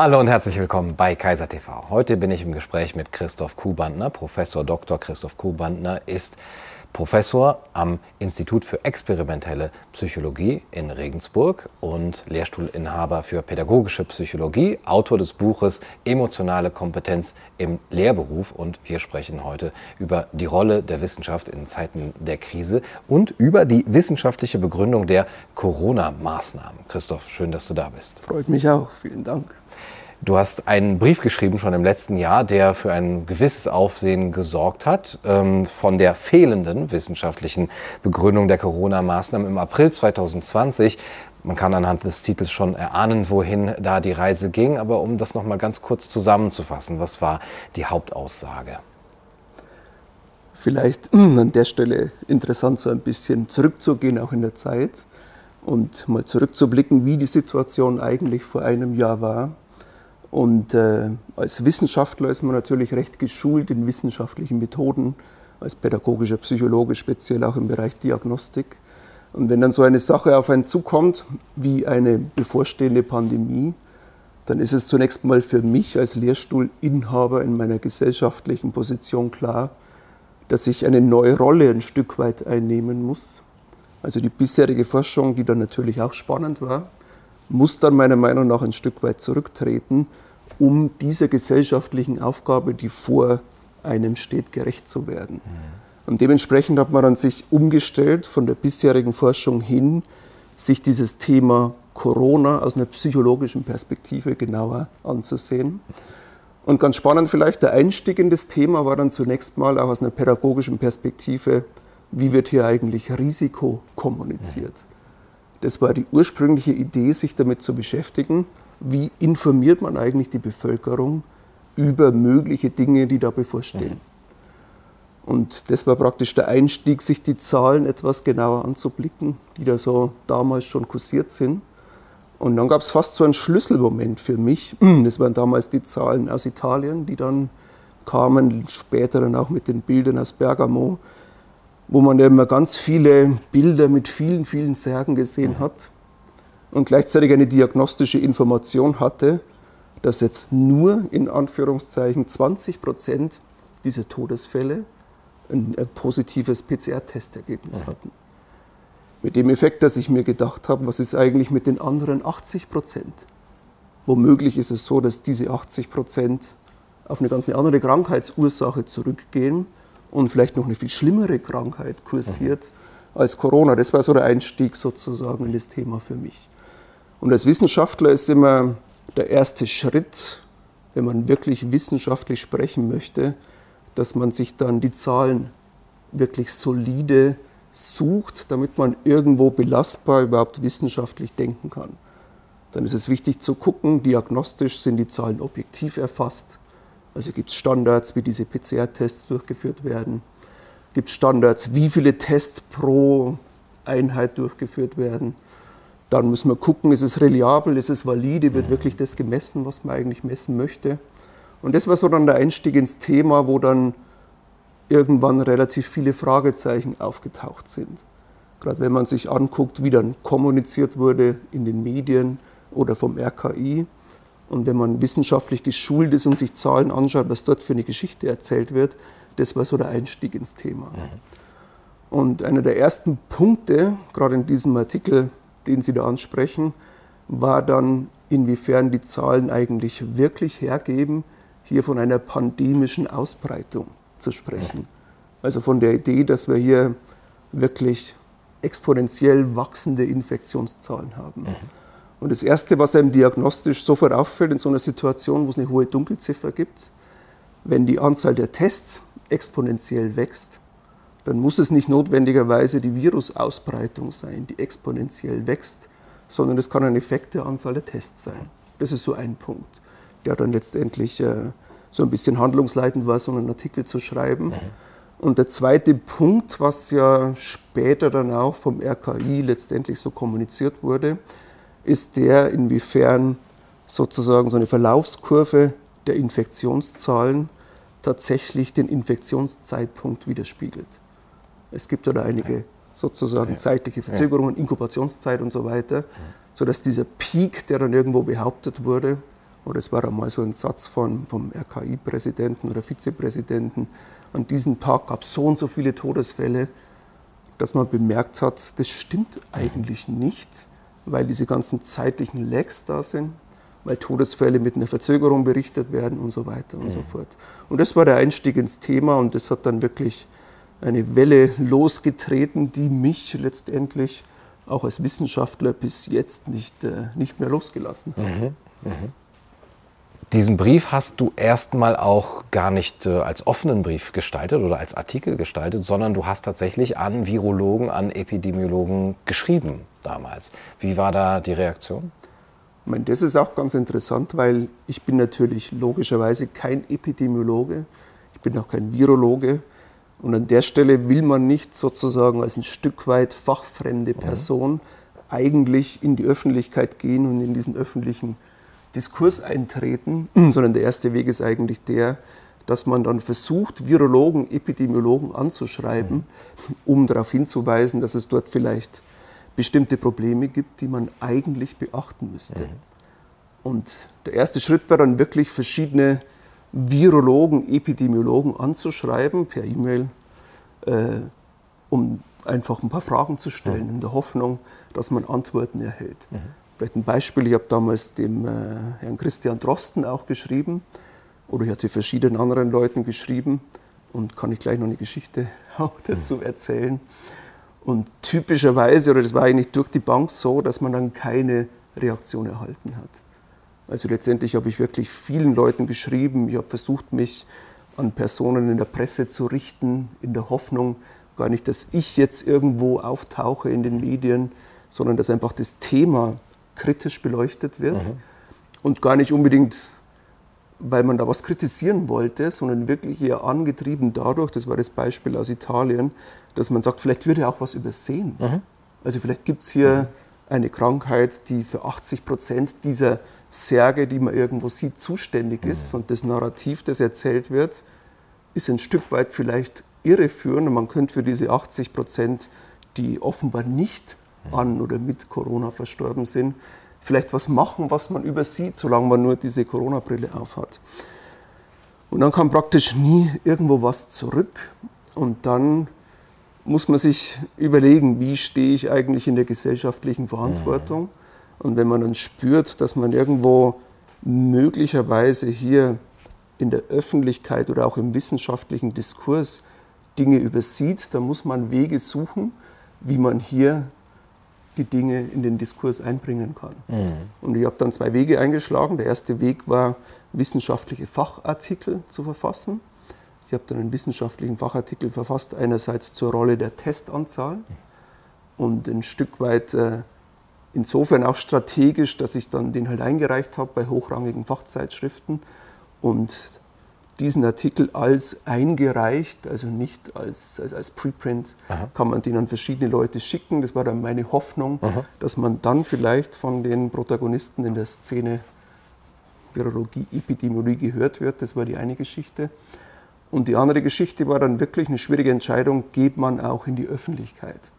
Hallo und herzlich willkommen bei Kaiser TV. Heute bin ich im Gespräch mit Christoph Kuhbandner. Professor Dr. Christoph Kuhbandner ist Professor am Institut für experimentelle Psychologie in Regensburg und Lehrstuhlinhaber für pädagogische Psychologie, Autor des Buches Emotionale Kompetenz im Lehrberuf. Und wir sprechen heute über die Rolle der Wissenschaft in Zeiten der Krise und über die wissenschaftliche Begründung der Corona-Maßnahmen. Christoph, schön, dass du da bist. Freut mich auch. Vielen Dank. Du hast einen Brief geschrieben schon im letzten Jahr, der für ein gewisses Aufsehen gesorgt hat, ähm, von der fehlenden wissenschaftlichen Begründung der Corona-Maßnahmen im April 2020. Man kann anhand des Titels schon erahnen, wohin da die Reise ging. Aber um das noch mal ganz kurz zusammenzufassen, was war die Hauptaussage? Vielleicht an der Stelle interessant, so ein bisschen zurückzugehen, auch in der Zeit und mal zurückzublicken, wie die Situation eigentlich vor einem Jahr war und äh, als Wissenschaftler ist man natürlich recht geschult in wissenschaftlichen Methoden, als pädagogischer Psychologe, speziell auch im Bereich Diagnostik. Und wenn dann so eine Sache auf einen zukommt, wie eine bevorstehende Pandemie, dann ist es zunächst mal für mich als Lehrstuhlinhaber in meiner gesellschaftlichen Position klar, dass ich eine neue Rolle ein Stück weit einnehmen muss. Also die bisherige Forschung, die dann natürlich auch spannend war, muss dann meiner Meinung nach ein Stück weit zurücktreten, um dieser gesellschaftlichen Aufgabe, die vor einem steht, gerecht zu werden. Mhm. Und dementsprechend hat man dann sich umgestellt von der bisherigen Forschung hin, sich dieses Thema Corona aus einer psychologischen Perspektive genauer anzusehen. Und ganz spannend vielleicht, der Einstieg in das Thema war dann zunächst mal auch aus einer pädagogischen Perspektive, wie wird hier eigentlich Risiko kommuniziert. Das war die ursprüngliche Idee, sich damit zu beschäftigen, wie informiert man eigentlich die Bevölkerung über mögliche Dinge, die da bevorstehen. Mhm. Und das war praktisch der Einstieg, sich die Zahlen etwas genauer anzublicken, die da so damals schon kursiert sind. Und dann gab es fast so einen Schlüsselmoment für mich. Das waren damals die Zahlen aus Italien, die dann kamen, später dann auch mit den Bildern aus Bergamo, wo man immer ganz viele Bilder mit vielen, vielen Särgen gesehen hat und gleichzeitig eine diagnostische Information hatte, dass jetzt nur in Anführungszeichen 20 Prozent dieser Todesfälle ein, positives PCR-Testergebnis hatten. Mit dem Effekt, dass ich mir gedacht habe, was ist eigentlich mit den anderen 80 Prozent? Womöglich ist es so, dass diese 80 Prozent auf eine ganz andere Krankheitsursache zurückgehen und vielleicht noch eine viel schlimmere Krankheit kursiert mhm. als Corona. Das war so der Einstieg sozusagen in das Thema für mich. Und als Wissenschaftler ist immer der erste Schritt, wenn man wirklich wissenschaftlich sprechen möchte, dass man sich dann die Zahlen wirklich solide sucht, damit man irgendwo belastbar überhaupt wissenschaftlich denken kann. Dann ist es wichtig zu gucken, diagnostisch sind die Zahlen objektiv erfasst, also gibt es Standards, wie diese PCR-Tests durchgeführt werden. Gibt es Standards, wie viele Tests pro Einheit durchgeführt werden. Dann müssen wir gucken, ist es reliabel, ist es valide, wird wirklich das gemessen, was man eigentlich messen möchte. Und das war so dann der Einstieg ins Thema, wo dann irgendwann relativ viele Fragezeichen aufgetaucht sind. Gerade wenn man sich anguckt, wie dann kommuniziert wurde in den Medien oder vom RKI, und wenn man wissenschaftlich geschult ist und sich Zahlen anschaut, was dort für eine Geschichte erzählt wird, das war so der Einstieg ins Thema. Mhm. Und einer der ersten Punkte, gerade in diesem Artikel, den Sie da ansprechen, war dann, inwiefern die Zahlen eigentlich wirklich hergeben, hier von einer pandemischen Ausbreitung zu sprechen. Mhm. Also von der Idee, dass wir hier wirklich exponentiell wachsende Infektionszahlen haben. Mhm. Und das Erste, was einem diagnostisch sofort auffällt in so einer Situation, wo es eine hohe Dunkelziffer gibt, wenn die Anzahl der Tests exponentiell wächst, dann muss es nicht notwendigerweise die Virusausbreitung sein, die exponentiell wächst, sondern es kann ein Effekt der Anzahl der Tests sein. Das ist so ein Punkt, der dann letztendlich äh, so ein bisschen handlungsleitend war, so einen Artikel zu schreiben. Mhm. Und der zweite Punkt, was ja später dann auch vom RKI letztendlich so kommuniziert wurde, ist der, inwiefern sozusagen so eine Verlaufskurve der Infektionszahlen tatsächlich den Infektionszeitpunkt widerspiegelt. Es gibt da einige sozusagen zeitliche Verzögerungen, Inkubationszeit und so weiter, sodass dieser Peak, der dann irgendwo behauptet wurde, oder es war einmal so ein Satz von, vom RKI-Präsidenten oder Vizepräsidenten, an diesem Tag gab es so und so viele Todesfälle, dass man bemerkt hat, das stimmt eigentlich nicht, weil diese ganzen zeitlichen Lags da sind, weil Todesfälle mit einer Verzögerung berichtet werden und so weiter und mhm. so fort. Und das war der Einstieg ins Thema und das hat dann wirklich eine Welle losgetreten, die mich letztendlich auch als Wissenschaftler bis jetzt nicht, äh, nicht mehr losgelassen hat. Mhm. Mhm. Diesen Brief hast du erstmal auch gar nicht äh, als offenen Brief gestaltet oder als Artikel gestaltet, sondern du hast tatsächlich an Virologen, an Epidemiologen geschrieben damals. Wie war da die Reaktion? Ich meine, das ist auch ganz interessant, weil ich bin natürlich logischerweise kein Epidemiologe, ich bin auch kein Virologe. Und an der Stelle will man nicht sozusagen als ein Stück weit fachfremde mhm. Person mhm. eigentlich in die Öffentlichkeit gehen und in diesen öffentlichen Diskurs eintreten, sondern der erste Weg ist eigentlich der, dass man dann versucht, Virologen, Epidemiologen anzuschreiben, um darauf hinzuweisen, dass es dort vielleicht bestimmte Probleme gibt, die man eigentlich beachten müsste. Mhm. Und der erste Schritt war dann wirklich verschiedene Virologen, Epidemiologen anzuschreiben per E-Mail, äh, um einfach ein paar Fragen zu stellen, mhm. in der Hoffnung, dass man Antworten erhält. Mhm. Vielleicht ein Beispiel, ich habe damals dem äh, Herrn Christian Drosten auch geschrieben oder ich hatte verschiedenen anderen Leuten geschrieben und kann ich gleich noch eine Geschichte auch dazu mhm. erzählen. Und typischerweise, oder das war eigentlich durch die Bank so, dass man dann keine Reaktion erhalten hat. Also letztendlich habe ich wirklich vielen Leuten geschrieben, ich habe versucht, mich an Personen in der Presse zu richten, in der Hoffnung, gar nicht, dass ich jetzt irgendwo auftauche in den Medien, sondern dass einfach das Thema kritisch beleuchtet wird. Mhm. Und gar nicht unbedingt, weil man da was kritisieren wollte, sondern wirklich eher angetrieben dadurch, das war das Beispiel aus Italien, dass man sagt, vielleicht wird ja auch was übersehen. Mhm. Also vielleicht gibt es hier mhm. eine Krankheit, die für 80 Prozent dieser Särge, die man irgendwo sieht, zuständig ist. Mhm. Und das Narrativ, das erzählt wird, ist ein Stück weit vielleicht irreführend. Und man könnte für diese 80 Prozent, die offenbar nicht an oder mit Corona verstorben sind, vielleicht was machen, was man übersieht, solange man nur diese Corona-Brille aufhat. Und dann kam praktisch nie irgendwo was zurück. Und dann muss man sich überlegen, wie stehe ich eigentlich in der gesellschaftlichen Verantwortung. Mhm. Und wenn man dann spürt, dass man irgendwo möglicherweise hier in der Öffentlichkeit oder auch im wissenschaftlichen Diskurs Dinge übersieht, dann muss man Wege suchen, wie man hier die Dinge in den Diskurs einbringen kann. Mhm. Und ich habe dann zwei Wege eingeschlagen. Der erste Weg war, wissenschaftliche Fachartikel zu verfassen. Ich habe dann einen wissenschaftlichen Fachartikel verfasst, einerseits zur Rolle der Testanzahl und ein Stück weit äh, insofern auch strategisch, dass ich dann den halt eingereicht habe bei hochrangigen Fachzeitschriften und diesen Artikel als eingereicht, also nicht als, als, als Preprint, Aha. kann man den an verschiedene Leute schicken. Das war dann meine Hoffnung, Aha. dass man dann vielleicht von den Protagonisten in der Szene Virologie, Epidemiologie gehört wird. Das war die eine Geschichte. Und die andere Geschichte war dann wirklich eine schwierige Entscheidung, geht man auch in die Öffentlichkeit.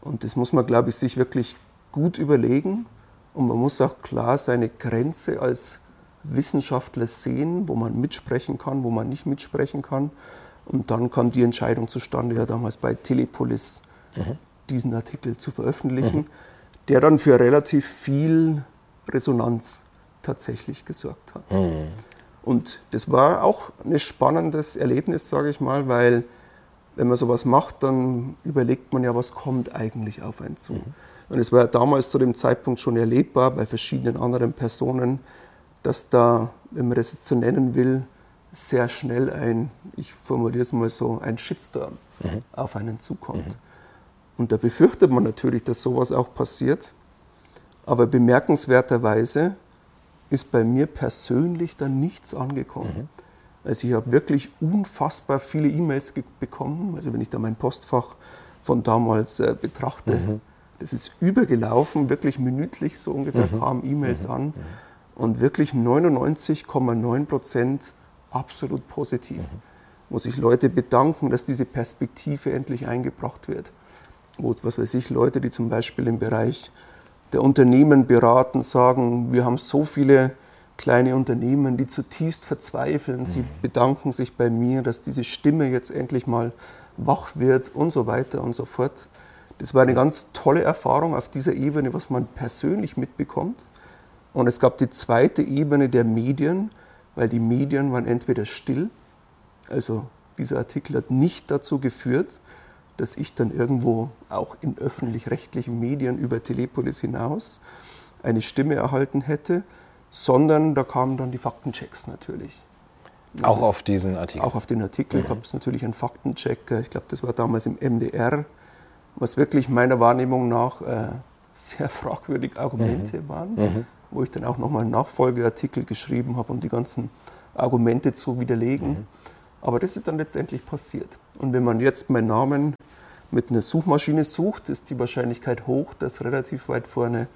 Und das muss man, glaube ich, sich wirklich gut überlegen. Und man muss auch klar seine Grenze als Wissenschaftler sehen, wo man mitsprechen kann, wo man nicht mitsprechen kann. Und dann kam die Entscheidung zustande, ja damals bei Telepolis mhm. diesen Artikel zu veröffentlichen, mhm. der dann für relativ viel Resonanz tatsächlich gesorgt hat. Mhm. Und das war auch ein spannendes Erlebnis, sage ich mal, weil wenn man sowas macht, dann überlegt man ja, was kommt eigentlich auf einen zu. Mhm. Und es war damals zu dem Zeitpunkt schon erlebbar bei verschiedenen anderen Personen, dass da, wenn man das jetzt so nennen will, sehr schnell ein, ich formuliere es mal so, ein Shitstorm mhm. auf einen zukommt. Mhm. Und da befürchtet man natürlich, dass sowas auch passiert. Aber bemerkenswerterweise ist bei mir persönlich dann nichts angekommen. Mhm. Also ich habe wirklich unfassbar viele E-Mails bekommen. Also wenn ich da mein Postfach von damals äh, betrachte, mhm. das ist übergelaufen, wirklich minütlich so ungefähr mhm. kamen E-Mails mhm. an. Mhm und wirklich 99,9 Prozent absolut positiv. Mhm. Wo sich Leute bedanken, dass diese Perspektive endlich eingebracht wird. Wo, was weiß ich, Leute, die zum Beispiel im Bereich der Unternehmen beraten, sagen, wir haben so viele kleine Unternehmen, die zutiefst verzweifeln. Sie mhm. bedanken sich bei mir, dass diese Stimme jetzt endlich mal wach wird und so weiter und so fort. Das war eine ganz tolle Erfahrung auf dieser Ebene, was man persönlich mitbekommt. Und es gab die zweite Ebene der Medien, weil die Medien waren entweder still, also dieser Artikel hat nicht dazu geführt, dass ich dann irgendwo auch in öffentlich-rechtlichen Medien über Telepolis hinaus eine Stimme erhalten hätte, sondern da kamen dann die Faktenchecks natürlich. Das auch auf diesen Artikel? Auch auf den Artikel mhm. gab es natürlich einen Faktencheck. Ich glaube, das war damals im MDR, was wirklich meiner Wahrnehmung nach äh, sehr fragwürdige Argumente mhm. waren, mhm. wo ich dann auch nochmal einen Nachfolgeartikel geschrieben habe, um die ganzen Argumente zu widerlegen. Mhm. Aber das ist dann letztendlich passiert. Und wenn man jetzt meinen Namen mit einer Suchmaschine sucht, ist die Wahrscheinlichkeit hoch, dass relativ weit vorne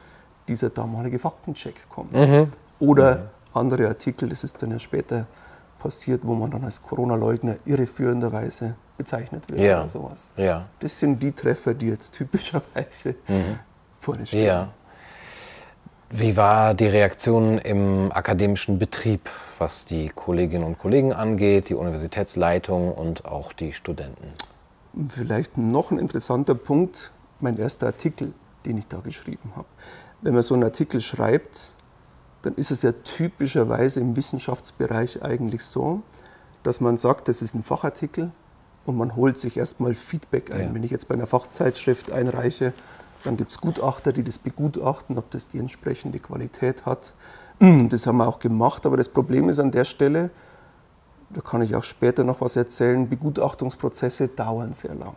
dieser damalige Faktencheck kommt. Mhm. Oder mhm. andere Artikel, das ist dann ja später passiert, wo man dann als Corona-Leugner irreführenderweise bezeichnet wird ja. oder sowas. Ja. Das sind die Treffer, die jetzt typischerweise mhm. vorne stehen. Ja. Wie war die Reaktion im akademischen Betrieb, was die Kolleginnen und Kollegen angeht, die Universitätsleitung und auch die Studenten? Vielleicht noch ein interessanter Punkt, mein erster Artikel, den ich da geschrieben habe. Wenn man so einen Artikel schreibt, dann ist es ja typischerweise im Wissenschaftsbereich eigentlich so, dass man sagt, das ist ein Fachartikel und man holt sich erstmal Feedback ein. Ja. Wenn ich jetzt bei einer Fachzeitschrift einreiche, dann gibt es Gutachter, die das begutachten, ob das die entsprechende Qualität hat. Das haben wir auch gemacht, aber das Problem ist an der Stelle, da kann ich auch später noch was erzählen, Begutachtungsprozesse dauern sehr lang.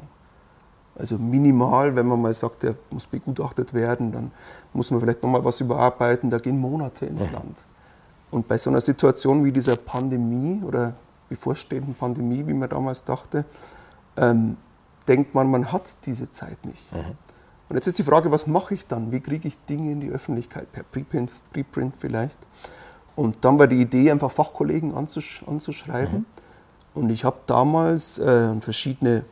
Also minimal, wenn man mal sagt, der muss begutachtet werden, dann muss man vielleicht nochmal was überarbeiten, da gehen Monate ins Land. Und bei so einer Situation wie dieser Pandemie oder bevorstehenden Pandemie, wie man damals dachte, ähm, denkt man, man hat diese Zeit nicht. Mhm. Und jetzt ist die Frage, was mache ich dann? Wie kriege ich Dinge in die Öffentlichkeit? Per Preprint, Preprint vielleicht. Und dann war die Idee, einfach Fachkollegen anzusch anzuschreiben. Mhm. Und ich habe damals äh, verschiedene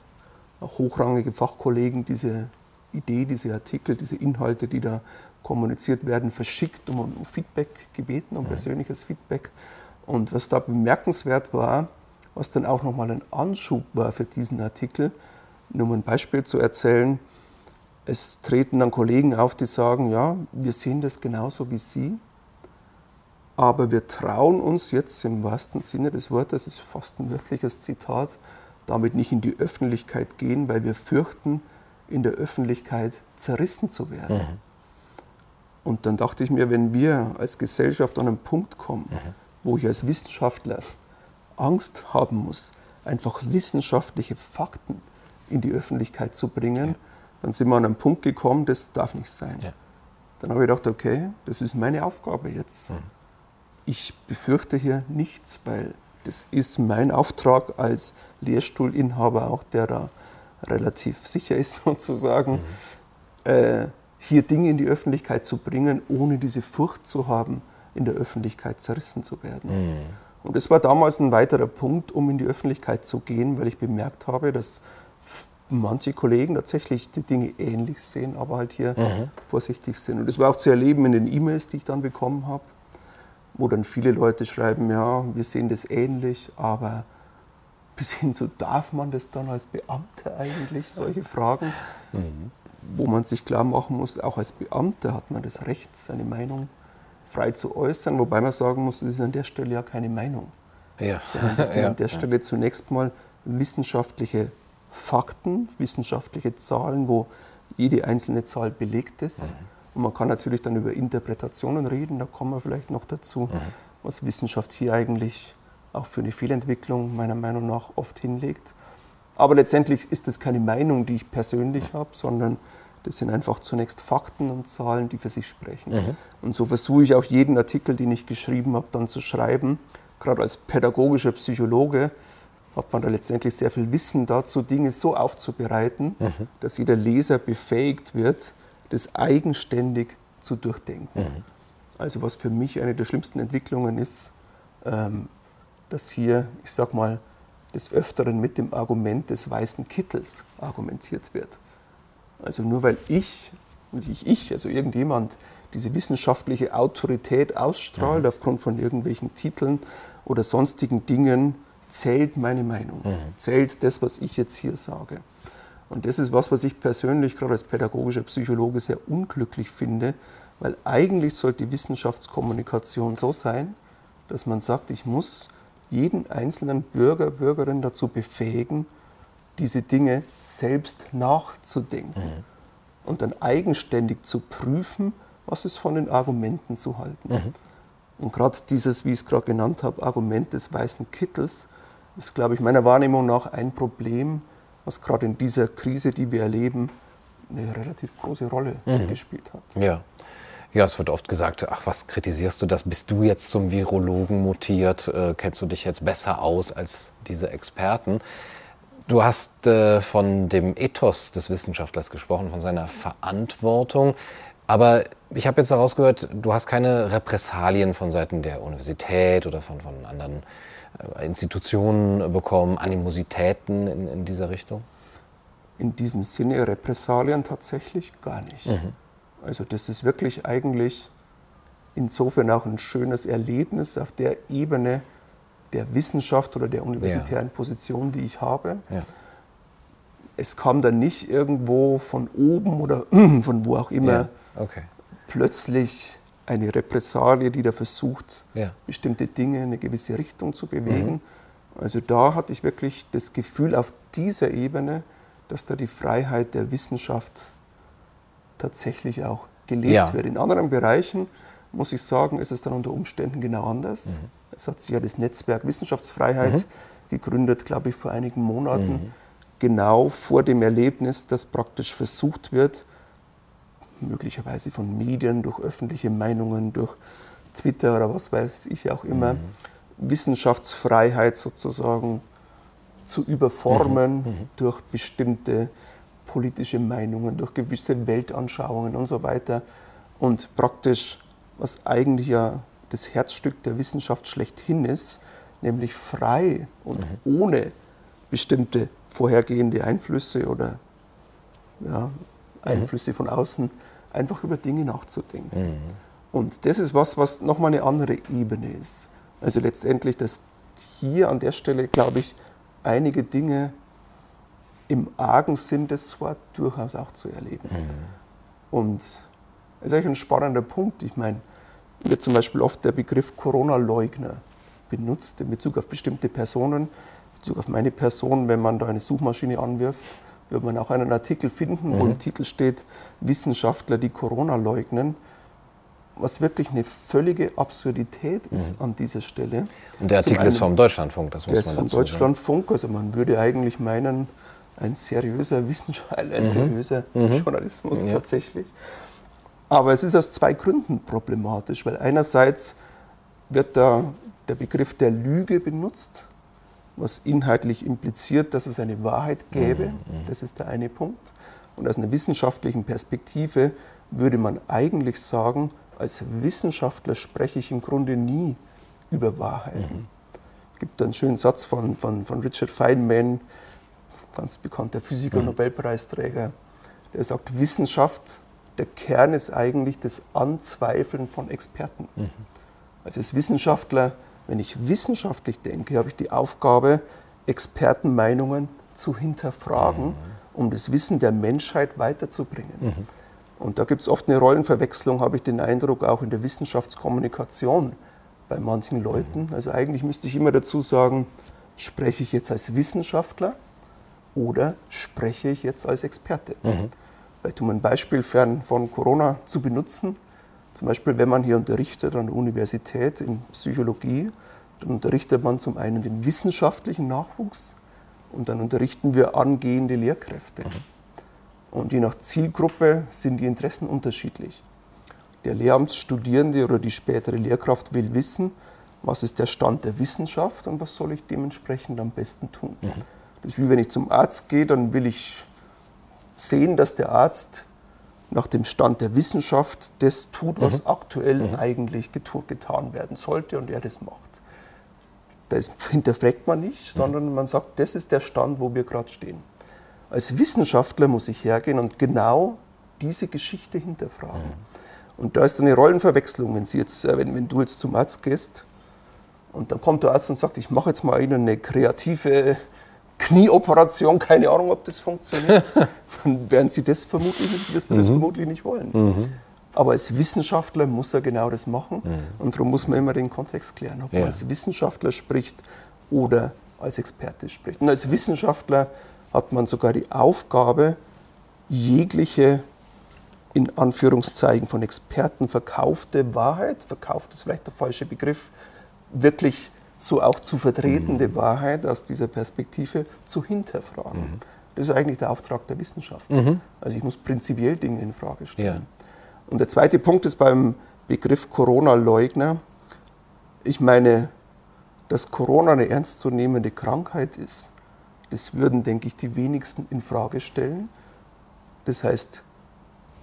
hochrangige Fachkollegen diese Idee, diese Artikel, diese Inhalte, die da kommuniziert werden, verschickt, um, um Feedback gebeten, um mhm. persönliches Feedback. Und was da bemerkenswert war, was dann auch nochmal ein Anschub war für diesen Artikel, nur um ein Beispiel zu erzählen, es treten dann Kollegen auf, die sagen, ja, wir sehen das genauso wie Sie, aber wir trauen uns jetzt im wahrsten Sinne des Wortes, das ist fast ein wörtliches Zitat, damit nicht in die Öffentlichkeit gehen, weil wir fürchten, in der Öffentlichkeit zerrissen zu werden. Mhm. Und dann dachte ich mir, wenn wir als Gesellschaft an einen Punkt kommen, mhm. wo ich als Wissenschaftler Angst haben muss, einfach wissenschaftliche Fakten in die Öffentlichkeit zu bringen, ja. dann sind wir an einen Punkt gekommen, das darf nicht sein. Ja. Dann habe ich gedacht, okay, das ist meine Aufgabe jetzt. Mhm. Ich befürchte hier nichts, weil das ist mein Auftrag als Lehrstuhlinhaber, auch der da relativ sicher ist sozusagen, mhm. äh, hier Dinge in die Öffentlichkeit zu bringen, ohne diese Furcht zu haben, in der Öffentlichkeit zerrissen zu werden. Mhm. Und das war damals ein weiterer Punkt, um in die Öffentlichkeit zu gehen, weil ich bemerkt habe, dass manche Kollegen tatsächlich die Dinge ähnlich sehen, aber halt hier mhm. vorsichtig sind. Und das war auch zu erleben in den E-Mails, die ich dann bekommen habe wo dann viele Leute schreiben, ja, wir sehen das ähnlich, aber bis hin zu, darf man das dann als Beamter eigentlich, solche Fragen, mhm. wo man sich klar machen muss, auch als Beamter hat man das Recht, seine Meinung frei zu äußern, wobei man sagen muss, das ist an der Stelle ja keine Meinung, ja. sondern das sind ja. an der Stelle zunächst mal wissenschaftliche Fakten, wissenschaftliche Zahlen, wo jede einzelne Zahl belegt ist. Mhm und man kann natürlich dann über Interpretationen reden, da kommen wir vielleicht noch dazu, mhm. was Wissenschaft hier eigentlich auch für eine Fehlentwicklung meiner Meinung nach oft hinlegt. Aber letztendlich ist das keine Meinung, die ich persönlich mhm. habe, sondern das sind einfach zunächst Fakten und Zahlen, die für sich sprechen. Mhm. Und so versuche ich auch jeden Artikel, den ich geschrieben habe, dann zu schreiben. Gerade als pädagogischer Psychologe hat man da letztendlich sehr viel Wissen dazu, Dinge so aufzubereiten, mhm. dass jeder Leser befähigt wird, das eigenständig zu durchdenken. Mhm. Also was für mich eine der schlimmsten Entwicklungen ist, ähm, dass hier, ich sag mal, des Öfteren mit dem Argument des weißen Kittels argumentiert wird. Also nur weil ich und ich, ich, also irgendjemand, diese wissenschaftliche Autorität ausstrahlt mhm. aufgrund von irgendwelchen Titeln oder sonstigen Dingen, zählt meine Meinung, mhm. zählt das, was ich jetzt hier sage. Und das ist was, was ich persönlich gerade als pädagogischer Psychologe sehr unglücklich finde, weil eigentlich sollte die Wissenschaftskommunikation so sein, dass man sagt, ich muss jeden einzelnen Bürger, Bürgerin dazu befähigen, diese Dinge selbst nachzudenken mhm. und dann eigenständig zu prüfen, was ist von den Argumenten zu halten. Mhm. Und gerade dieses, wie ich es gerade genannt habe, Argument des weißen Kittels, ist, glaube ich, meiner Wahrnehmung nach ein Problem, was gerade in dieser Krise, die wir erleben, eine relativ große Rolle mhm. gespielt hat. Ja. Ja, es wird oft gesagt, ach, was kritisierst du das? Bist du jetzt zum Virologen mutiert? Äh, kennst du dich jetzt besser aus als diese Experten? Du hast äh, von dem Ethos des Wissenschaftlers gesprochen, von seiner Verantwortung. Aber ich habe jetzt daraus gehört, du hast keine Repressalien von Seiten der Universität oder von, von anderen Institutionen bekommen, Animositäten in, in dieser Richtung? In diesem Sinne Repressalien tatsächlich gar nicht. Mhm. Also das ist wirklich eigentlich insofern auch ein schönes Erlebnis auf der Ebene der Wissenschaft oder der universitären ja. Position, die ich habe. Ja. Es kam dann nicht irgendwo von oben oder von wo auch immer ja. okay. plötzlich eine Repressalie, die da versucht, bestimmte Dinge in eine gewisse Richtung zu bewegen. Mhm. Also da hatte ich wirklich das Gefühl auf dieser Ebene, dass da die Freiheit der Wissenschaft tatsächlich auch gelebt ja. wird. In anderen Bereichen, muss ich sagen, ist es dann unter Umständen genau anders. Mhm. Es hat sich ja das Netzwerk Wissenschaftsfreiheit mhm. gegründet, glaube ich, vor einigen Monaten, mhm. genau vor dem Erlebnis, dass praktisch versucht wird, möglicherweise von Medien, durch öffentliche Meinungen, durch Twitter oder was weiß ich auch immer, mhm. Wissenschaftsfreiheit sozusagen zu überformen mhm. Mhm. durch bestimmte politische Meinungen, durch gewisse Weltanschauungen und so weiter. Und praktisch, was eigentlich ja das Herzstück der Wissenschaft schlechthin ist, nämlich frei und mhm. ohne bestimmte vorhergehende Einflüsse oder ja, Einflüsse mhm. von außen, einfach über Dinge nachzudenken. Mhm. Und das ist was, was nochmal eine andere Ebene ist. Also letztendlich, dass hier an der Stelle, glaube ich, einige Dinge im Argen sind, das war durchaus auch zu erleben. Mhm. Und das ist eigentlich ein spannender Punkt. Ich meine, wird zum Beispiel oft der Begriff Corona-Leugner benutzt in Bezug auf bestimmte Personen, in Bezug auf meine Person, wenn man da eine Suchmaschine anwirft, wird man auch einen Artikel finden, mhm. wo im Titel steht, Wissenschaftler, die Corona leugnen, was wirklich eine völlige Absurdität ist mhm. an dieser Stelle. Und der Artikel einen, ist vom Deutschlandfunk, das muss der man dazu ist vom Deutschlandfunk, also man würde eigentlich meinen, ein seriöser Wissenschaft, ein mhm. seriöser mhm. Journalismus ja. tatsächlich. Aber es ist aus zwei Gründen problematisch, weil einerseits wird da der Begriff der Lüge benutzt, was inhaltlich impliziert, dass es eine Wahrheit gäbe. Mhm. mhm. Das ist der eine Punkt. Und aus einer wissenschaftlichen Perspektive würde man eigentlich sagen, als Wissenschaftler spreche ich im Grunde nie über Wahrheiten. Mhm. Es gibt einen schönen Satz von, von, von Richard Feynman, ganz bekannter Physiker, mhm. Nobelpreisträger, der sagt, Wissenschaft, der Kern ist eigentlich das Anzweifeln von Experten. Mhm. Also als Wissenschaftler, wenn ich wissenschaftlich denke, habe ich die Aufgabe, Expertenmeinungen zu hinterfragen, mhm. um das Wissen der Menschheit weiterzubringen. Mhm. Und da gibt es oft eine Rollenverwechslung, habe ich den Eindruck, auch in der Wissenschaftskommunikation bei manchen Leuten. Mhm. Also eigentlich müsste ich immer dazu sagen, spreche ich jetzt als Wissenschaftler oder spreche ich jetzt als Experte? Mhm. Vielleicht um ein Beispiel fern von Corona zu benutzen. Zum Beispiel, wenn man hier unterrichtet an der Universität in Psychologie, dann unterrichtet man zum einen den wissenschaftlichen Nachwuchs und dann unterrichten wir angehende Lehrkräfte. Mhm. Und je nach Zielgruppe sind die Interessen unterschiedlich. Der Lehramtsstudierende oder die spätere Lehrkraft will wissen, was ist der Stand der Wissenschaft und was soll ich dementsprechend am besten tun. Mhm. Das ist wie wenn ich zum Arzt gehe, dann will ich sehen, dass der Arzt nach dem Stand der Wissenschaft das tut, was mhm. aktuell mhm. eigentlich getan werden sollte und er das macht. Das hinterfragt man nicht, mhm. sondern man sagt, das ist der Stand, wo wir gerade stehen. Als Wissenschaftler muss ich hergehen und genau diese Geschichte hinterfragen. Mhm. Und da ist eine Rollenverwechslung, wenn, Sie jetzt, äh, wenn, wenn du jetzt zum Arzt gehst und dann kommt der Arzt und sagt, ich mache jetzt mal Ihnen eine kreative Knieoperation, keine Ahnung, ob das funktioniert, dann werden Sie das vermutlich wirst du mhm. das vermutlich nicht wollen. Mhm. Aber als Wissenschaftler muss er genau das machen mhm. und darum muss man immer den Kontext klären, ob ja. man als Wissenschaftler spricht oder als Experte spricht. Und als Wissenschaftler hat man sogar die Aufgabe, jegliche in Anführungszeichen von Experten verkaufte Wahrheit, verkauft ist vielleicht der falsche Begriff, wirklich so auch zu vertretende mhm. Wahrheit aus dieser Perspektive zu hinterfragen. Mhm. Das ist eigentlich der Auftrag der Wissenschaft. Mhm. Also ich muss prinzipiell Dinge in Frage stellen. Ja. Und der zweite Punkt ist beim Begriff Corona-Leugner. Ich meine, dass Corona eine ernstzunehmende Krankheit ist, das würden, denke ich, die wenigsten in Frage stellen. Das heißt,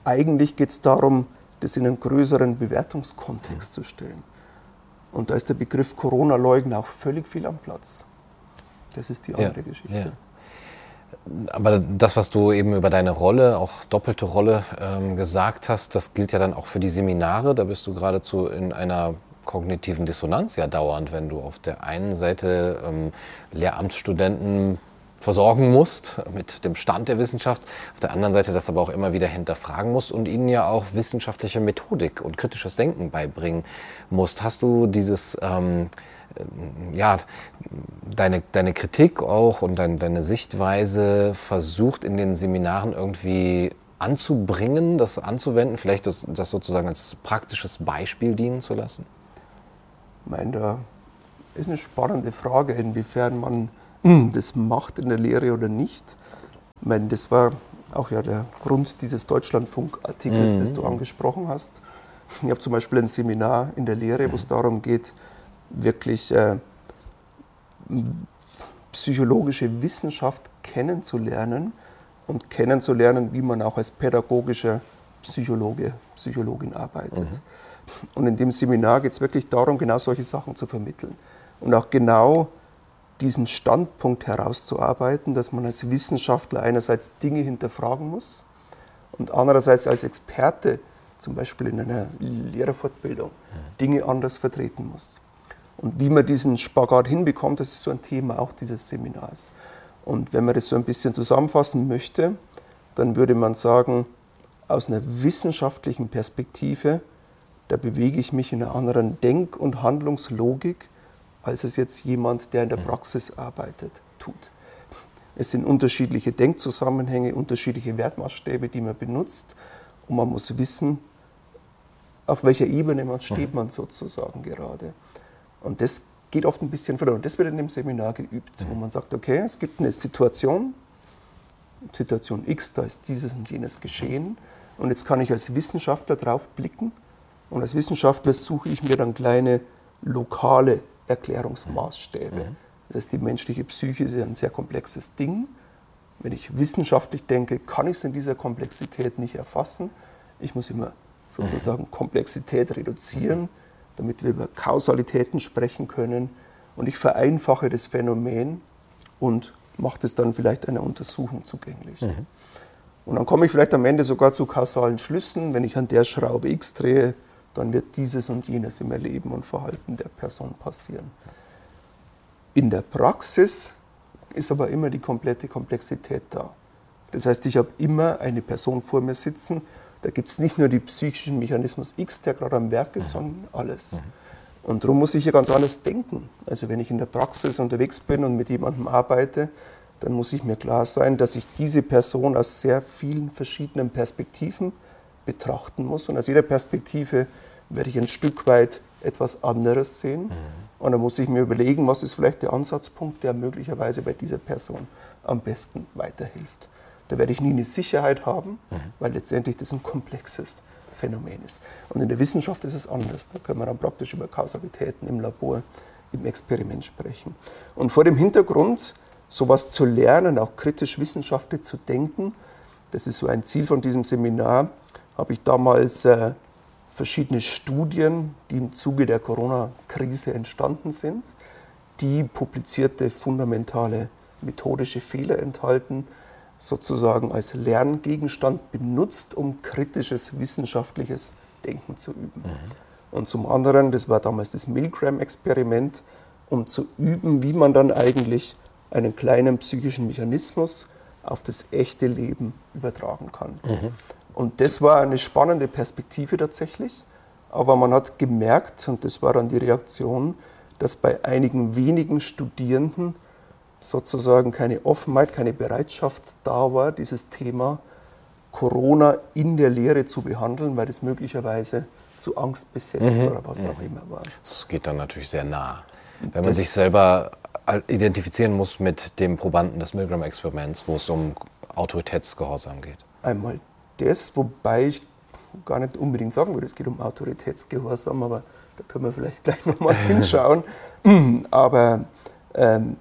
eigentlich geht es darum, das in einen größeren Bewertungskontext zu stellen. Und da ist der Begriff Corona-Leugner auch völlig viel am Platz. Das ist die andere ja, Geschichte. Ja. Aber das, was du eben über deine Rolle, auch doppelte Rolle ähm, gesagt hast, das gilt ja dann auch für die Seminare. Da bist du geradezu in einer kognitiven Dissonanz ja dauernd, wenn du auf der einen Seite ähm, Lehramtsstudenten versorgen musst mit dem Stand der Wissenschaft, auf der anderen Seite das aber auch immer wieder hinterfragen musst und ihnen ja auch wissenschaftliche Methodik und kritisches Denken beibringen musst. Hast du dieses, ähm, ja, deine, deine Kritik auch und dein, deine Sichtweise versucht in den Seminaren irgendwie anzubringen, das anzuwenden, vielleicht das, das sozusagen als praktisches Beispiel dienen zu lassen? Ich meine, da ist eine spannende Frage, inwiefern man das macht in der Lehre oder nicht. Ich meine, das war auch ja der Grund dieses Deutschlandfunk-Artikels, mhm. das du angesprochen hast. Ich habe zum Beispiel ein Seminar in der Lehre, wo es mhm. darum geht, wirklich äh, psychologische Wissenschaft kennenzulernen und kennenzulernen, wie man auch als pädagogischer Psychologe, Psychologin arbeitet. Mhm. Und in dem Seminar geht es wirklich darum, genau solche Sachen zu vermitteln. Und auch genau diesen Standpunkt herauszuarbeiten, dass man als Wissenschaftler einerseits Dinge hinterfragen muss und andererseits als Experte, zum Beispiel in einer Lehrerfortbildung, Dinge anders vertreten muss. Und wie man diesen Spagat hinbekommt, das ist so ein Thema auch dieses Seminars. Und wenn man das so ein bisschen zusammenfassen möchte, dann würde man sagen, aus einer wissenschaftlichen Perspektive, da bewege ich mich in einer anderen Denk- und Handlungslogik, als es jetzt jemand, der in der mhm. Praxis arbeitet, tut. Es sind unterschiedliche Denkzusammenhänge, unterschiedliche Wertmaßstäbe, die man benutzt. Und man muss wissen, auf welcher Ebene man steht mhm. man sozusagen gerade. Und das geht oft ein bisschen verloren. Das wird in dem Seminar geübt, wo mhm. man sagt, okay, es gibt eine Situation, Situation X, da ist dieses und jenes geschehen. Und jetzt kann ich als Wissenschaftler drauf blicken. Und als Wissenschaftler suche ich mir dann kleine lokale Erklärungsmaßstäbe. Mhm. Das heißt, die menschliche Psyche ist ein sehr komplexes Ding. Wenn ich wissenschaftlich denke, kann ich es in dieser Komplexität nicht erfassen. Ich muss immer sozusagen mhm. Komplexität reduzieren, damit wir über Kausalitäten sprechen können. Und ich vereinfache das Phänomen und mache das dann vielleicht einer Untersuchung zugänglich. Mhm. Und dann komme ich vielleicht am Ende sogar zu kausalen Schlüssen. Wenn ich an der Schraube X drehe, dann wird dieses und jenes im Erleben und Verhalten der Person passieren. In der Praxis ist aber immer die komplette Komplexität da. Das heißt, ich habe immer eine Person vor mir sitzen. Da gibt es nicht nur die psychischen Mechanismus X, der gerade am Werk ist, sondern alles. Und darum muss ich hier ganz anders denken. Also wenn ich in der Praxis unterwegs bin und mit jemandem arbeite, dann muss ich mir klar sein, dass ich diese Person aus sehr vielen verschiedenen Perspektiven betrachten muss. Und aus jeder Perspektive werde ich ein Stück weit etwas anderes sehen. Mhm. Und dann muss ich mir überlegen, was ist vielleicht der Ansatzpunkt, der möglicherweise bei dieser Person am besten weiterhilft. Da werde ich nie eine Sicherheit haben, mhm. weil letztendlich das ein komplexes Phänomen ist. Und in der Wissenschaft ist es anders. Da können wir dann praktisch über Kausalitäten im Labor, im Experiment sprechen. Und vor dem Hintergrund, sowas zu lernen, auch kritisch wissenschaftlich zu denken, das ist so ein Ziel von diesem Seminar, habe ich damals äh, verschiedene Studien, die im Zuge der Corona-Krise entstanden sind, die publizierte fundamentale methodische Fehler enthalten, sozusagen als Lerngegenstand benutzt, um kritisches wissenschaftliches Denken zu üben. Mhm. Und zum anderen, das war damals das Milgram-Experiment, um zu üben, wie man dann eigentlich einen kleinen psychischen Mechanismus auf das echte Leben übertragen kann. Mhm. Und das war eine spannende Perspektive tatsächlich, aber man hat gemerkt, und das war dann die Reaktion, dass bei einigen wenigen Studierenden sozusagen keine Offenheit, keine Bereitschaft da war, dieses Thema Corona in der Lehre zu behandeln, weil das möglicherweise zu Angst besetzt mhm. oder was auch immer war. Das geht dann natürlich sehr nah. Wenn man das sich selber identifizieren muss mit dem Probanden des Milgram-Experiments, wo es um Autoritätsgehorsam geht. Einmal das, wobei ich gar nicht unbedingt sagen würde, es geht um Autoritätsgehorsam, aber da können wir vielleicht gleich nochmal hinschauen. aber ähm,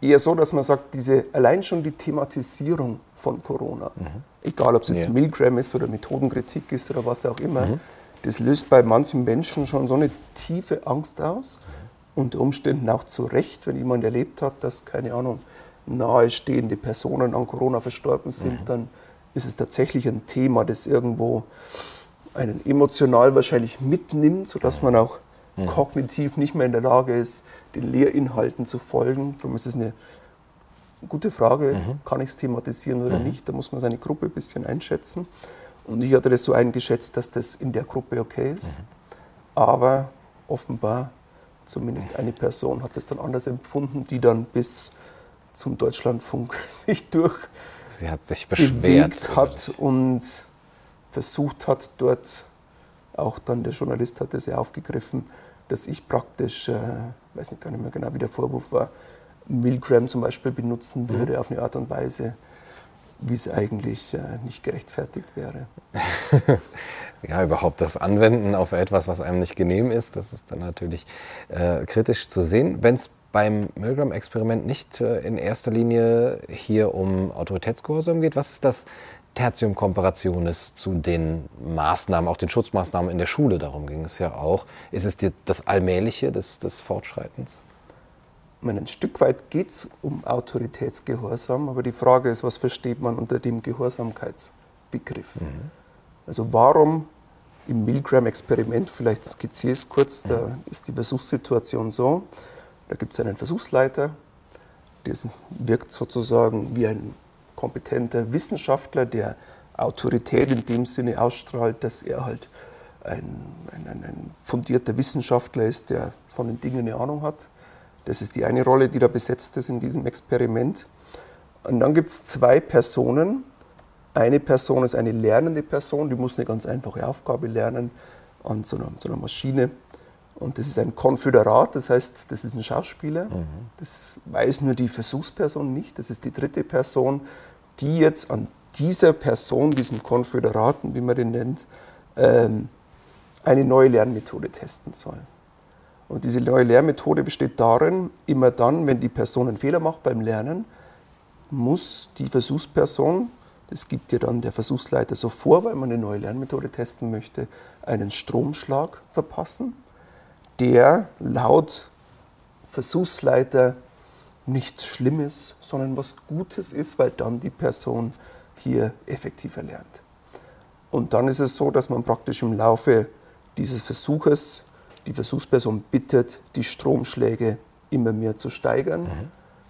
eher so, dass man sagt, diese, allein schon die Thematisierung von Corona, mhm. egal ob es jetzt ja. Milgram ist oder Methodenkritik ist oder was auch immer, mhm. das löst bei manchen Menschen schon so eine tiefe Angst aus. Mhm. Unter Umständen auch zu Recht, wenn jemand erlebt hat, dass, keine Ahnung, nahestehende Personen an Corona verstorben sind, mhm. dann ist es tatsächlich ein Thema, das irgendwo einen emotional wahrscheinlich mitnimmt, sodass man auch mhm. kognitiv nicht mehr in der Lage ist, den Lehrinhalten zu folgen. Darum ist es eine gute Frage, mhm. kann ich es thematisieren oder mhm. nicht? Da muss man seine Gruppe ein bisschen einschätzen. Und ich hatte das so eingeschätzt, dass das in der Gruppe okay ist. Mhm. Aber offenbar, zumindest eine Person hat das dann anders empfunden, die dann bis zum Deutschlandfunk sich durch Sie hat sich beschwert hat und versucht hat, dort auch dann der Journalist hat das ja aufgegriffen, dass ich praktisch, äh, weiß nicht gar nicht mehr genau, wie der Vorwurf war, Milgram zum Beispiel benutzen mhm. würde mhm. auf eine Art und Weise, wie es eigentlich äh, nicht gerechtfertigt wäre. ja, überhaupt das Anwenden auf etwas, was einem nicht genehm ist, das ist dann natürlich äh, kritisch zu sehen. Wenn es beim Milgram-Experiment nicht äh, in erster Linie hier um Autoritätsgehorsam geht, was ist das Tertium Comparationis zu den Maßnahmen, auch den Schutzmaßnahmen in der Schule, darum ging es ja auch. Ist es die, das Allmähliche des, des Fortschreitens? meine, ein Stück weit geht es um Autoritätsgehorsam, aber die Frage ist, was versteht man unter dem Gehorsamkeitsbegriff? Mhm. Also warum im Milgram-Experiment, vielleicht skizziere ich es kurz, mhm. da ist die Versuchssituation so, da gibt es einen Versuchsleiter, der wirkt sozusagen wie ein kompetenter Wissenschaftler, der Autorität in dem Sinne ausstrahlt, dass er halt ein, ein, ein fundierter Wissenschaftler ist, der von den Dingen eine Ahnung hat. Das ist die eine Rolle, die da besetzt ist in diesem Experiment. Und dann gibt es zwei Personen. Eine Person ist eine lernende Person, die muss eine ganz einfache Aufgabe lernen an so einer, so einer Maschine. Und das ist ein Konföderat, das heißt, das ist ein Schauspieler. Mhm. Das weiß nur die Versuchsperson nicht. Das ist die dritte Person, die jetzt an dieser Person, diesem Konföderaten, wie man den nennt, ähm, eine neue Lernmethode testen soll. Und diese neue Lehrmethode besteht darin, immer dann, wenn die Person einen Fehler macht beim Lernen, muss die Versuchsperson, das gibt ja dann der Versuchsleiter so vor, weil man eine neue Lernmethode testen möchte, einen Stromschlag verpassen, der laut Versuchsleiter nichts Schlimmes, sondern was Gutes ist, weil dann die Person hier effektiver lernt. Und dann ist es so, dass man praktisch im Laufe dieses Versuches die Versuchsperson bittet, die Stromschläge immer mehr zu steigern. Mhm.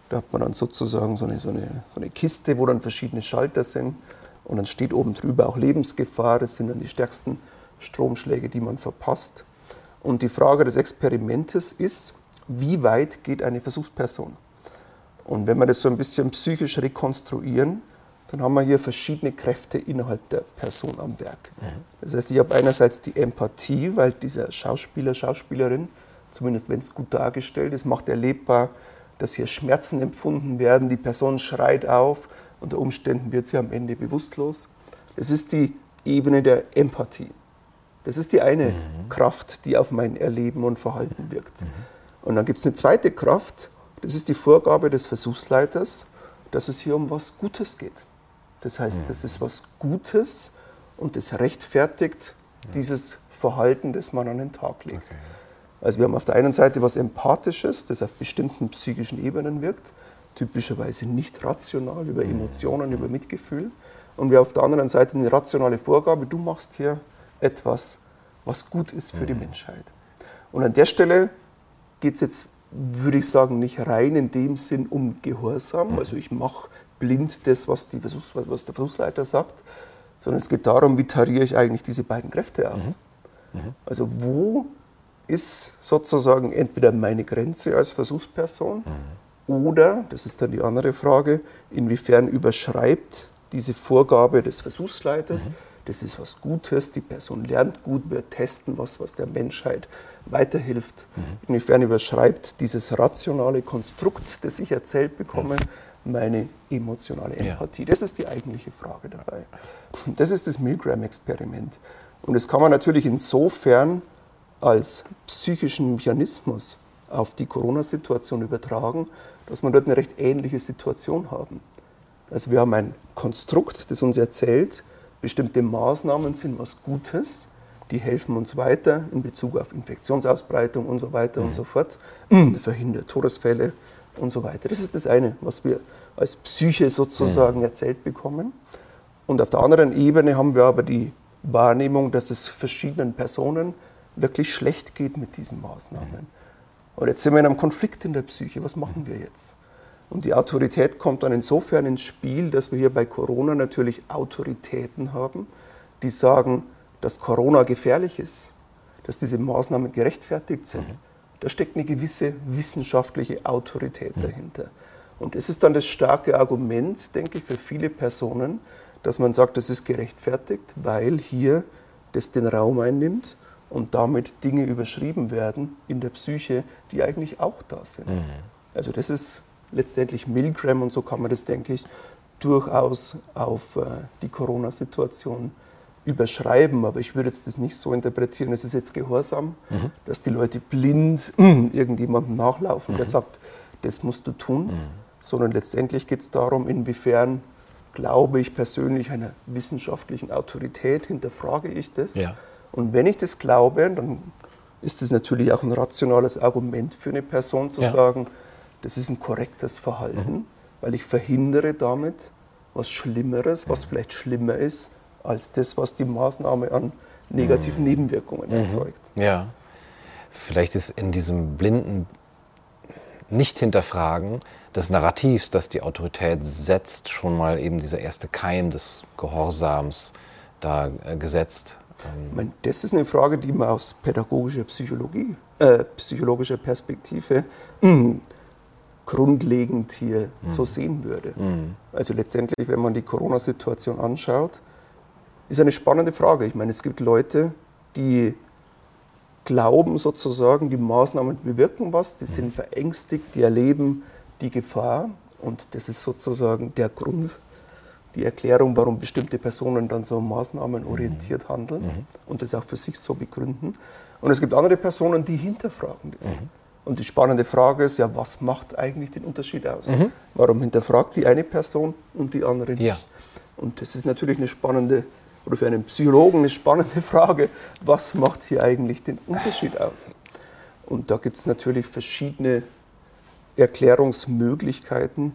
Da hat man dann sozusagen so eine, so, eine, so eine Kiste, wo dann verschiedene Schalter sind. Und dann steht oben drüber auch Lebensgefahr. Das sind dann die stärksten Stromschläge, die man verpasst. Und die Frage des Experimentes ist, wie weit geht eine Versuchsperson? Und wenn wir das so ein bisschen psychisch rekonstruieren, dann haben wir hier verschiedene Kräfte innerhalb der Person am Werk. Mhm. Das heißt, ich habe einerseits die Empathie, weil dieser Schauspieler, Schauspielerin, zumindest wenn es gut dargestellt ist, macht erlebbar, dass hier Schmerzen empfunden werden, die Person schreit auf, unter Umständen wird sie am Ende bewusstlos. Das ist die Ebene der Empathie. Das ist die eine mhm. Kraft, die auf mein Erleben und Verhalten wirkt. Mhm. Und dann gibt es eine zweite Kraft, das ist die Vorgabe des Versuchsleiters, dass es hier um was Gutes geht. Das heißt, das ist was Gutes und das rechtfertigt dieses Verhalten, das man an den Tag legt. Okay. Also wir haben auf der einen Seite was Empathisches, das auf bestimmten psychischen Ebenen wirkt. typischerweise nicht rational, über Emotionen, über Mitgefühl. Und wir auf der anderen Seite eine rationale Vorgabe, du machst hier etwas, was gut ist für die Menschheit. Und an der Stelle geht es jetzt, würde ich sagen, nicht rein in dem Sinn um Gehorsam. Also ich mache blind das, was, die Versuchs-, was der Versuchsleiter sagt, sondern es geht darum, wie tariere ich eigentlich diese beiden Kräfte aus. Mhm. Mhm. Also wo ist sozusagen entweder meine Grenze als Versuchsperson mhm. oder, das ist dann die andere Frage, inwiefern überschreibt diese Vorgabe des Versuchsleiters, mhm. Das ist was Gutes, die Person lernt gut, wir testen was, was der Menschheit weiterhilft. Mhm. Inwiefern überschreibt dieses rationale Konstrukt, das ich erzählt bekomme, meine emotionale Empathie? Ja. Das ist die eigentliche Frage dabei. Das ist das Milgram-Experiment. Und das kann man natürlich insofern als psychischen Mechanismus auf die Corona-Situation übertragen, dass wir dort eine recht ähnliche Situation haben. Also wir haben ein Konstrukt, das uns erzählt, bestimmte Maßnahmen sind was Gutes, die helfen uns weiter in Bezug auf Infektionsausbreitung und so weiter mhm. und so fort, verhindert Todesfälle und so weiter. Das ist das eine, was wir als Psyche sozusagen mhm. erzählt bekommen. Und auf der anderen Ebene haben wir aber die Wahrnehmung, dass es verschiedenen Personen wirklich schlecht geht mit diesen Maßnahmen. Mhm. Und jetzt sind wir in einem Konflikt in der Psyche. Was machen wir jetzt? Und die Autorität kommt dann insofern ins Spiel, dass wir hier bei Corona natürlich Autoritäten haben, die sagen, dass Corona gefährlich ist, dass diese Maßnahmen gerechtfertigt sind. Mhm. Da steckt eine gewisse wissenschaftliche Autorität mhm. dahinter. Und das ist dann das starke Argument, denke ich, für viele Personen, dass man sagt, das ist gerechtfertigt, weil hier das den Raum einnimmt und damit Dinge überschrieben werden in der Psyche, die eigentlich auch da sind. Mhm. Also das ist letztendlich Milgram und so kann man das, denke ich, durchaus auf äh, die Corona-Situation überschreiben. Aber ich würde jetzt das nicht so interpretieren, es ist jetzt Gehorsam, mhm. dass die Leute blind irgendjemandem nachlaufen, mhm. der sagt, das musst du tun, mhm. sondern letztendlich geht es darum, inwiefern glaube ich persönlich einer wissenschaftlichen Autorität, hinterfrage ich das. Ja. Und wenn ich das glaube, dann ist das natürlich auch ein rationales Argument für eine Person zu ja. sagen, das ist ein korrektes Verhalten, mhm. weil ich verhindere damit was Schlimmeres, was vielleicht schlimmer ist, als das, was die Maßnahme an negativen mhm. Nebenwirkungen mhm. erzeugt. Ja, vielleicht ist in diesem blinden Nicht-Hinterfragen des Narrativs, das die Autorität setzt, schon mal eben dieser erste Keim des Gehorsams da äh, gesetzt. Ich meine, das ist eine Frage, die man aus pädagogischer Psychologie, äh, psychologischer Perspektive mh, grundlegend hier mhm. so sehen würde. Mhm. Also letztendlich, wenn man die Corona-Situation anschaut, ist eine spannende Frage. Ich meine, es gibt Leute, die glauben sozusagen, die Maßnahmen bewirken was, die mhm. sind verängstigt, die erleben die Gefahr und das ist sozusagen der Grund, die Erklärung, warum bestimmte Personen dann so maßnahmenorientiert mhm. handeln mhm. und das auch für sich so begründen. Und es gibt andere Personen, die hinterfragen das. Mhm. Und die spannende Frage ist ja, was macht eigentlich den Unterschied aus? Mhm. Warum hinterfragt die eine Person und die andere nicht? Ja. Und das ist natürlich eine spannende, oder für einen Psychologen eine spannende Frage, was macht hier eigentlich den Unterschied aus? Und da gibt es natürlich verschiedene Erklärungsmöglichkeiten.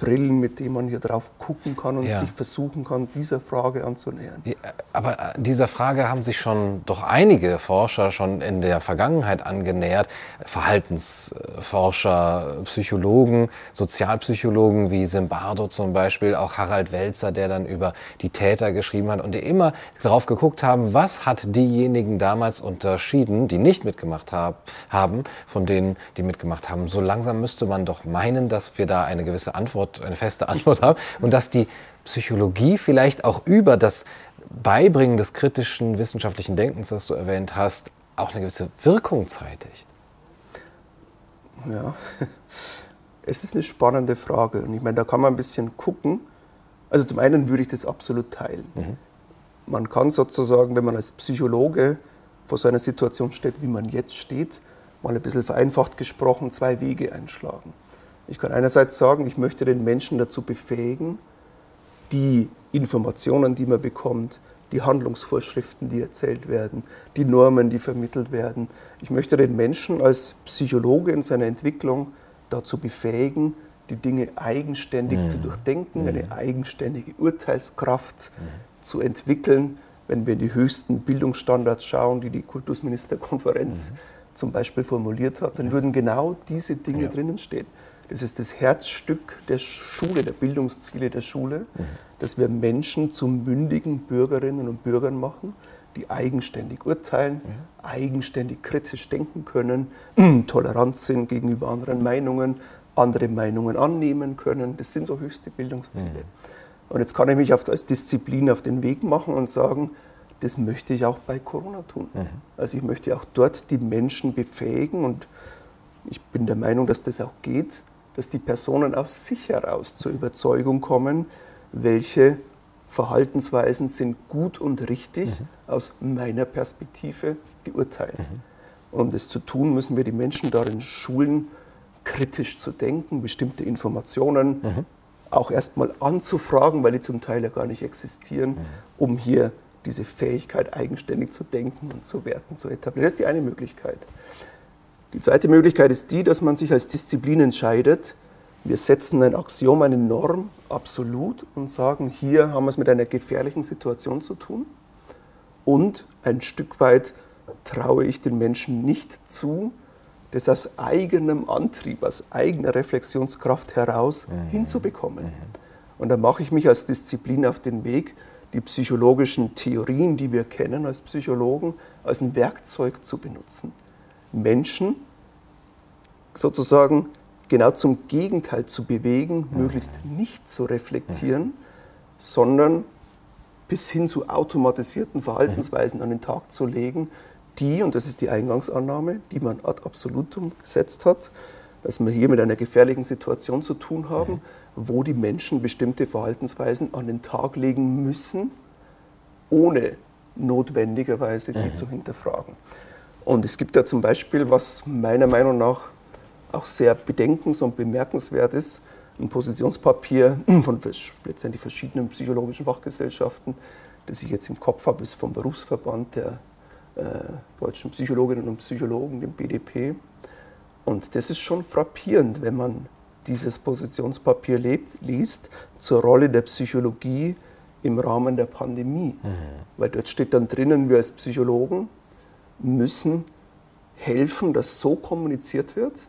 Brillen, mit denen man hier drauf gucken kann und ja. sich versuchen kann, dieser Frage anzunähern. Ja, aber äh, dieser Frage haben sich schon doch einige Forscher schon in der Vergangenheit angenähert. Verhaltensforscher, Psychologen, Sozialpsychologen wie Simbardo zum Beispiel, auch Harald Welzer, der dann über die Täter geschrieben hat und die immer darauf geguckt haben, was hat diejenigen damals unterschieden, die nicht mitgemacht haben, von denen, die mitgemacht haben. So langsam müsste man doch meinen, dass wir da eine gewisse Antwort Antwort, eine feste Antwort haben und dass die Psychologie vielleicht auch über das Beibringen des kritischen wissenschaftlichen Denkens, das du erwähnt hast, auch eine gewisse Wirkung zeitigt. Ja, es ist eine spannende Frage und ich meine, da kann man ein bisschen gucken. Also zum einen würde ich das absolut teilen. Mhm. Man kann sozusagen, wenn man als Psychologe vor so einer Situation steht, wie man jetzt steht, mal ein bisschen vereinfacht gesprochen, zwei Wege einschlagen. Ich kann einerseits sagen, ich möchte den Menschen dazu befähigen, die Informationen, die man bekommt, die Handlungsvorschriften, die erzählt werden, die Normen, die vermittelt werden. Ich möchte den Menschen als Psychologe in seiner Entwicklung dazu befähigen, die Dinge eigenständig mhm. zu durchdenken, eine mhm. eigenständige Urteilskraft mhm. zu entwickeln. Wenn wir in die höchsten Bildungsstandards schauen, die die Kultusministerkonferenz mhm. zum Beispiel formuliert hat, dann würden genau diese Dinge ja. drinnen stehen. Das ist das Herzstück der Schule, der Bildungsziele der Schule, mhm. dass wir Menschen zu mündigen Bürgerinnen und Bürgern machen, die eigenständig urteilen, mhm. eigenständig kritisch denken können, tolerant sind gegenüber anderen Meinungen, andere Meinungen annehmen können. Das sind so höchste Bildungsziele. Mhm. Und jetzt kann ich mich als Disziplin auf den Weg machen und sagen, das möchte ich auch bei Corona tun. Mhm. Also ich möchte auch dort die Menschen befähigen und ich bin der Meinung, dass das auch geht, dass die Personen aus sich heraus zur Überzeugung kommen, welche Verhaltensweisen sind gut und richtig mhm. aus meiner Perspektive geurteilt. Mhm. Und um das zu tun, müssen wir die Menschen darin schulen, kritisch zu denken, bestimmte Informationen mhm. auch erstmal anzufragen, weil die zum Teil ja gar nicht existieren, mhm. um hier diese Fähigkeit eigenständig zu denken und zu werten zu etablieren. Das ist die eine Möglichkeit. Die zweite Möglichkeit ist die, dass man sich als Disziplin entscheidet, wir setzen ein Axiom, eine Norm absolut und sagen, hier haben wir es mit einer gefährlichen Situation zu tun. Und ein Stück weit traue ich den Menschen nicht zu, das aus eigenem Antrieb, aus eigener Reflexionskraft heraus mhm. hinzubekommen. Mhm. Und da mache ich mich als Disziplin auf den Weg, die psychologischen Theorien, die wir kennen als Psychologen, als ein Werkzeug zu benutzen. Menschen sozusagen genau zum Gegenteil zu bewegen, mhm. möglichst nicht zu reflektieren, mhm. sondern bis hin zu automatisierten Verhaltensweisen an den Tag zu legen, die, und das ist die Eingangsannahme, die man ad absolutum gesetzt hat, dass wir hier mit einer gefährlichen Situation zu tun haben, mhm. wo die Menschen bestimmte Verhaltensweisen an den Tag legen müssen, ohne notwendigerweise die mhm. zu hinterfragen. Und es gibt da zum Beispiel, was meiner Meinung nach auch sehr bedenkens- und bemerkenswert ist, ein Positionspapier von letztendlich verschiedenen psychologischen Fachgesellschaften, das ich jetzt im Kopf habe, ist vom Berufsverband der äh, deutschen Psychologinnen und Psychologen, dem BDP. Und das ist schon frappierend, wenn man dieses Positionspapier lebt, liest zur Rolle der Psychologie im Rahmen der Pandemie. Mhm. Weil dort steht dann drinnen, wir als Psychologen müssen helfen, dass so kommuniziert wird,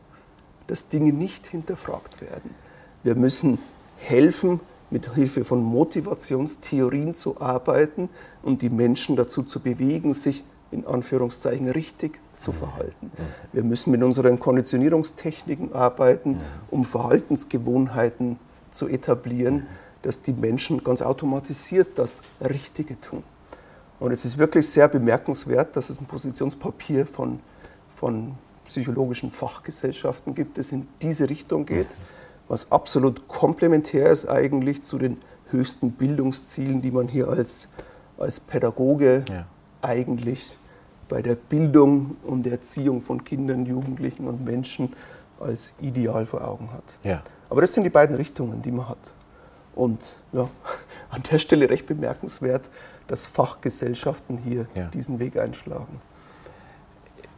dass Dinge nicht hinterfragt werden. Wir müssen helfen, mit Hilfe von Motivationstheorien zu arbeiten und die Menschen dazu zu bewegen, sich in Anführungszeichen richtig zu verhalten. Wir müssen mit unseren Konditionierungstechniken arbeiten, um Verhaltensgewohnheiten zu etablieren, dass die Menschen ganz automatisiert das Richtige tun. Und es ist wirklich sehr bemerkenswert, dass es ein Positionspapier von, von psychologischen Fachgesellschaften gibt, das in diese Richtung geht, was absolut komplementär ist eigentlich zu den höchsten Bildungszielen, die man hier als, als Pädagoge ja. eigentlich bei der Bildung und der Erziehung von Kindern, Jugendlichen und Menschen als Ideal vor Augen hat. Ja. Aber das sind die beiden Richtungen, die man hat. Und ja, an der Stelle recht bemerkenswert, dass Fachgesellschaften hier ja. diesen Weg einschlagen.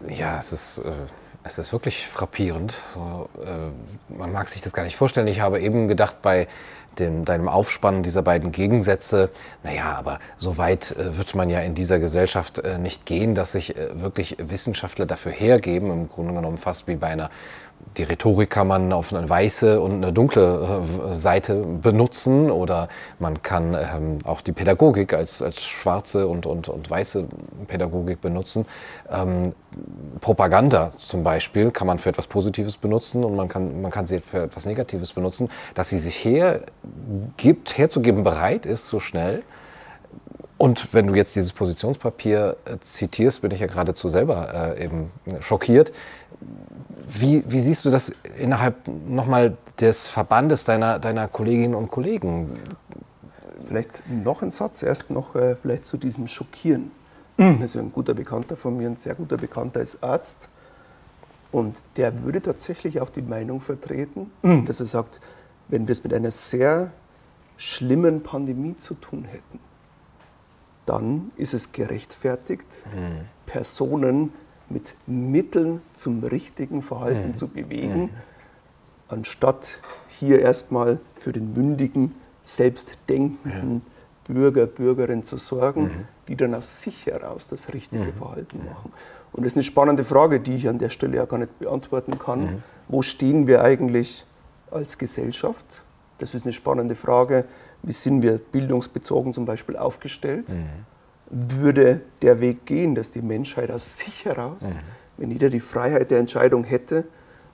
Ja, es ist. Äh es ist wirklich frappierend. So, äh, man mag sich das gar nicht vorstellen. Ich habe eben gedacht, bei dem, deinem Aufspannen dieser beiden Gegensätze, naja, aber so weit äh, wird man ja in dieser Gesellschaft äh, nicht gehen, dass sich äh, wirklich Wissenschaftler dafür hergeben, im Grunde genommen fast wie bei einer die Rhetorik kann man auf eine weiße und eine dunkle äh, Seite benutzen oder man kann ähm, auch die Pädagogik als, als schwarze und, und, und weiße Pädagogik benutzen. Ähm, Propaganda zum Beispiel kann man für etwas Positives benutzen und man kann, man kann sie für etwas Negatives benutzen. Dass sie sich hergibt, herzugeben bereit ist, so schnell, und wenn du jetzt dieses Positionspapier äh, zitierst, bin ich ja geradezu selber äh, eben schockiert. Wie, wie, siehst du das innerhalb nochmal des Verbandes deiner, deiner Kolleginnen und Kollegen? Vielleicht noch ein Satz, erst noch äh, vielleicht zu diesem Schockieren. Also ein guter Bekannter von mir, ein sehr guter Bekannter ist Arzt. Und der würde tatsächlich auch die Meinung vertreten, dass er sagt, wenn wir es mit einer sehr schlimmen Pandemie zu tun hätten, dann ist es gerechtfertigt, mhm. Personen mit Mitteln zum richtigen Verhalten mhm. zu bewegen, mhm. anstatt hier erstmal für den mündigen, selbstdenkenden ja. Bürger, Bürgerin zu sorgen, die dann aus sich heraus das richtige. Verhalten machen. Und das ist eine spannende Frage, die ich an der Stelle ja gar nicht beantworten kann. Wo stehen wir eigentlich als Gesellschaft? Das ist eine spannende Frage. Wie sind wir bildungsbezogen zum Beispiel aufgestellt? Mhm. Würde der Weg gehen, dass die Menschheit aus sich heraus, mhm. wenn jeder die Freiheit der Entscheidung hätte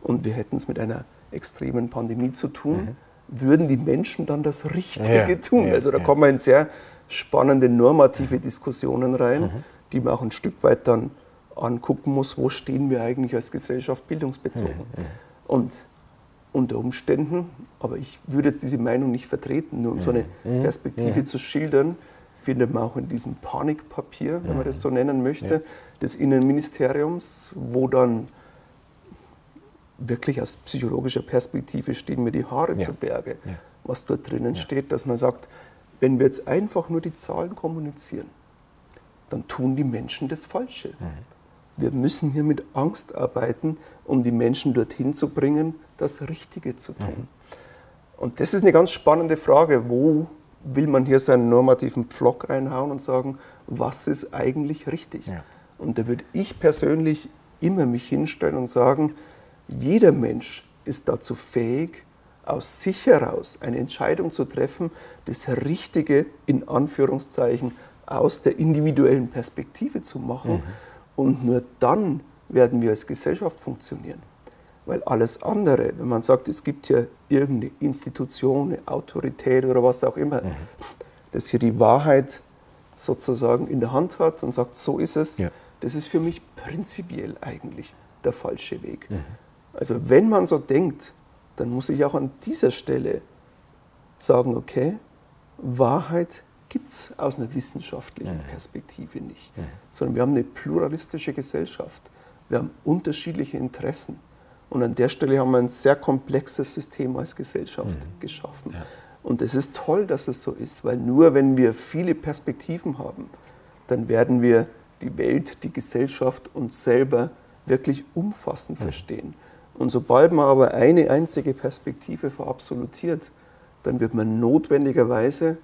und wir hätten es mit einer extremen Pandemie zu tun, mhm. würden die Menschen dann das Richtige ja, tun? Ja, also da ja. kommen wir in sehr spannende normative mhm. Diskussionen rein, mhm. die man auch ein Stück weit dann angucken muss, wo stehen wir eigentlich als Gesellschaft bildungsbezogen. Mhm. Und unter Umständen, aber ich würde jetzt diese Meinung nicht vertreten, nur um so eine mhm. Perspektive zu schildern, findet man auch in diesem Panikpapier, wenn man das so nennen möchte, des Innenministeriums, wo dann wirklich aus psychologischer Perspektive stehen mir die Haare ja. zu Berge, ja. was dort drinnen ja. steht, dass man sagt, wenn wir jetzt einfach nur die Zahlen kommunizieren, dann tun die Menschen das Falsche. Mhm. Wir müssen hier mit Angst arbeiten, um die Menschen dorthin zu bringen, das Richtige zu tun. Mhm. Und das ist eine ganz spannende Frage, wo will man hier seinen normativen Pflock einhauen und sagen, was ist eigentlich richtig? Und da würde ich persönlich immer mich hinstellen und sagen, jeder Mensch ist dazu fähig, aus sich heraus eine Entscheidung zu treffen, das Richtige in Anführungszeichen aus der individuellen Perspektive zu machen. Mhm. Und nur dann werden wir als Gesellschaft funktionieren. Weil alles andere, wenn man sagt, es gibt hier irgendeine Institution, eine Autorität oder was auch immer, mhm. das hier die Wahrheit sozusagen in der Hand hat und sagt, so ist es, ja. das ist für mich prinzipiell eigentlich der falsche Weg. Mhm. Also wenn man so denkt, dann muss ich auch an dieser Stelle sagen, okay, Wahrheit gibt es aus einer wissenschaftlichen mhm. Perspektive nicht, mhm. sondern wir haben eine pluralistische Gesellschaft. Wir haben unterschiedliche Interessen. Und an der Stelle haben wir ein sehr komplexes System als Gesellschaft mhm. geschaffen. Ja. Und es ist toll, dass es so ist, weil nur wenn wir viele Perspektiven haben, dann werden wir die Welt, die Gesellschaft uns selber wirklich umfassend mhm. verstehen. Und sobald man aber eine einzige Perspektive verabsolutiert, dann wird man notwendigerweise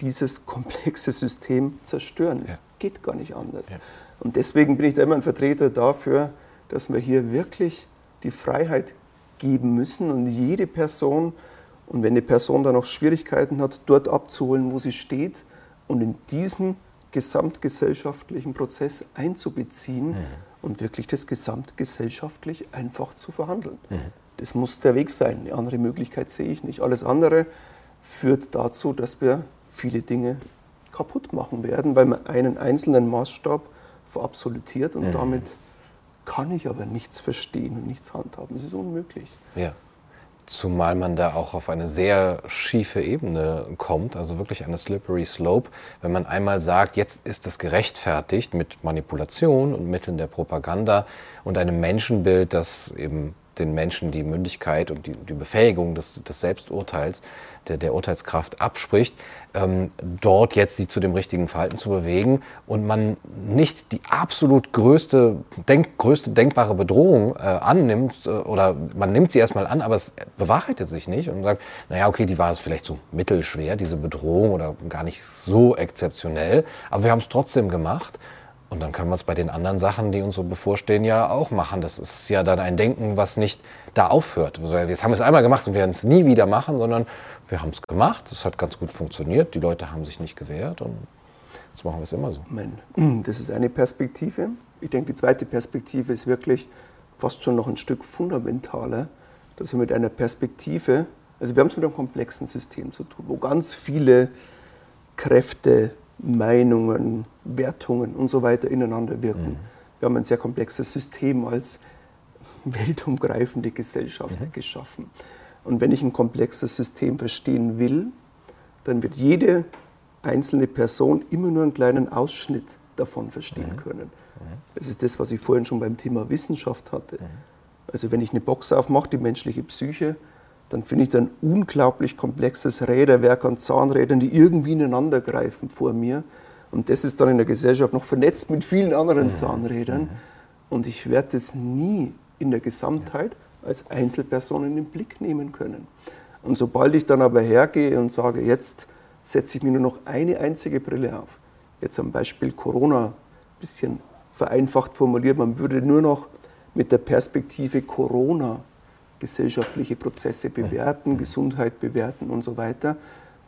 dieses komplexe System zerstören. Ja. Es geht gar nicht anders. Ja. Und deswegen bin ich da immer ein Vertreter dafür, dass wir hier wirklich die Freiheit geben müssen und jede Person, und wenn eine Person da noch Schwierigkeiten hat, dort abzuholen, wo sie steht und in diesen gesamtgesellschaftlichen Prozess einzubeziehen. Mhm und wirklich das gesamtgesellschaftlich einfach zu verhandeln. Mhm. Das muss der Weg sein. Eine andere Möglichkeit sehe ich nicht. Alles andere führt dazu, dass wir viele Dinge kaputt machen werden, weil man einen einzelnen Maßstab verabsolutiert und mhm. damit kann ich aber nichts verstehen und nichts handhaben. Das ist unmöglich. Ja. Zumal man da auch auf eine sehr schiefe Ebene kommt, also wirklich eine slippery slope. Wenn man einmal sagt, jetzt ist das gerechtfertigt mit Manipulation und Mitteln der Propaganda und einem Menschenbild, das eben den Menschen die Mündigkeit und die, die Befähigung des, des Selbsturteils, der, der, Urteilskraft abspricht, ähm, dort jetzt sie zu dem richtigen Verhalten zu bewegen und man nicht die absolut größte, denk, größte denkbare Bedrohung äh, annimmt äh, oder man nimmt sie erstmal an, aber es bewahrheitet sich nicht und sagt, naja, okay, die war es vielleicht so mittelschwer, diese Bedrohung oder gar nicht so exzeptionell, aber wir haben es trotzdem gemacht. Und dann können wir es bei den anderen Sachen, die uns so bevorstehen, ja auch machen. Das ist ja dann ein Denken, was nicht da aufhört. Also jetzt haben wir es einmal gemacht und werden es nie wieder machen, sondern wir haben es gemacht. Es hat ganz gut funktioniert. Die Leute haben sich nicht gewehrt und jetzt machen wir es immer so. Das ist eine Perspektive. Ich denke, die zweite Perspektive ist wirklich fast schon noch ein Stück fundamentaler, dass wir mit einer Perspektive, also wir haben es mit einem komplexen System zu tun, wo ganz viele Kräfte Meinungen, Wertungen und so weiter ineinander wirken. Mhm. Wir haben ein sehr komplexes System als weltumgreifende Gesellschaft mhm. geschaffen. Und wenn ich ein komplexes System verstehen will, dann wird jede einzelne Person immer nur einen kleinen Ausschnitt davon verstehen mhm. können. Mhm. Das ist das, was ich vorhin schon beim Thema Wissenschaft hatte. Mhm. Also wenn ich eine Box aufmache, die menschliche Psyche, dann finde ich dann unglaublich komplexes Räderwerk an Zahnrädern, die irgendwie ineinander greifen vor mir. Und das ist dann in der Gesellschaft noch vernetzt mit vielen anderen mhm. Zahnrädern. Mhm. Und ich werde das nie in der Gesamtheit, als Einzelperson in den Blick nehmen können. Und sobald ich dann aber hergehe und sage, jetzt setze ich mir nur noch eine einzige Brille auf, jetzt am Beispiel Corona, ein bisschen vereinfacht formuliert, man würde nur noch mit der Perspektive Corona gesellschaftliche Prozesse bewerten, Gesundheit bewerten und so weiter,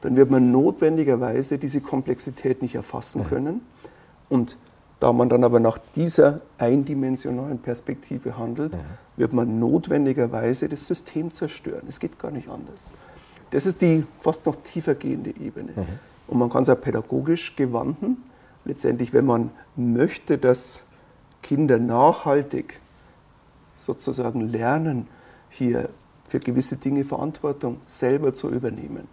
dann wird man notwendigerweise diese Komplexität nicht erfassen können. Und da man dann aber nach dieser eindimensionalen Perspektive handelt, wird man notwendigerweise das System zerstören. Es geht gar nicht anders. Das ist die fast noch tiefer gehende Ebene. Und man kann es auch pädagogisch gewandten. Letztendlich, wenn man möchte, dass Kinder nachhaltig sozusagen lernen, hier für gewisse Dinge Verantwortung selber zu übernehmen,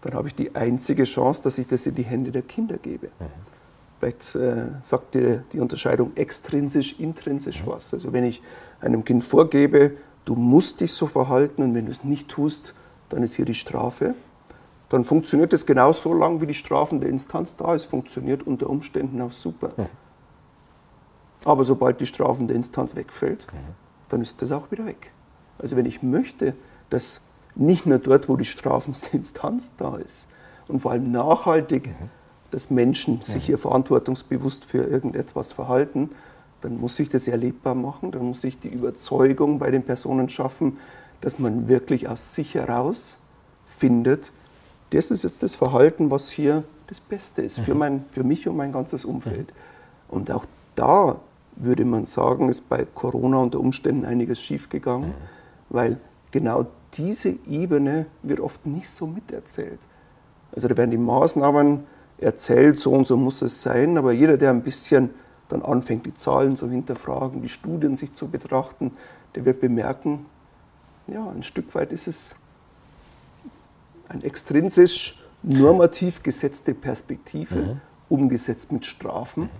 dann habe ich die einzige Chance, dass ich das in die Hände der Kinder gebe. Mhm. Vielleicht äh, sagt dir die Unterscheidung extrinsisch, intrinsisch mhm. was. Also wenn ich einem Kind vorgebe, du musst dich so verhalten und wenn du es nicht tust, dann ist hier die Strafe, dann funktioniert das genau so lange, wie die strafende Instanz da ist, funktioniert unter Umständen auch super. Mhm. Aber sobald die strafende Instanz wegfällt, mhm. dann ist das auch wieder weg. Also wenn ich möchte, dass nicht nur dort, wo die strafendste Instanz da ist und vor allem nachhaltig, mhm. dass Menschen sich mhm. hier verantwortungsbewusst für irgendetwas verhalten, dann muss ich das erlebbar machen, dann muss ich die Überzeugung bei den Personen schaffen, dass man wirklich aus sich heraus findet, das ist jetzt das Verhalten, was hier das Beste ist für, mhm. mein, für mich und mein ganzes Umfeld. Mhm. Und auch da würde man sagen, ist bei Corona unter Umständen einiges schiefgegangen, mhm. Weil genau diese Ebene wird oft nicht so miterzählt. Also da werden die Maßnahmen erzählt, so und so muss es sein, aber jeder, der ein bisschen dann anfängt, die Zahlen zu hinterfragen, die Studien sich zu betrachten, der wird bemerken, ja, ein Stück weit ist es eine extrinsisch normativ gesetzte Perspektive, mhm. umgesetzt mit Strafen. Mhm.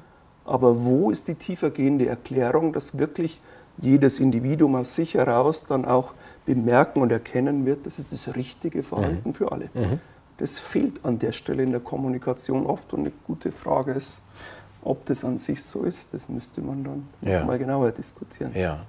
Aber wo ist die tiefergehende Erklärung, dass wirklich jedes Individuum aus sich heraus dann auch bemerken und erkennen wird, das ist das richtige Verhalten mhm. für alle. Mhm. Das fehlt an der Stelle in der Kommunikation oft und eine gute Frage ist, ob das an sich so ist, das müsste man dann ja. mal genauer diskutieren. Ja.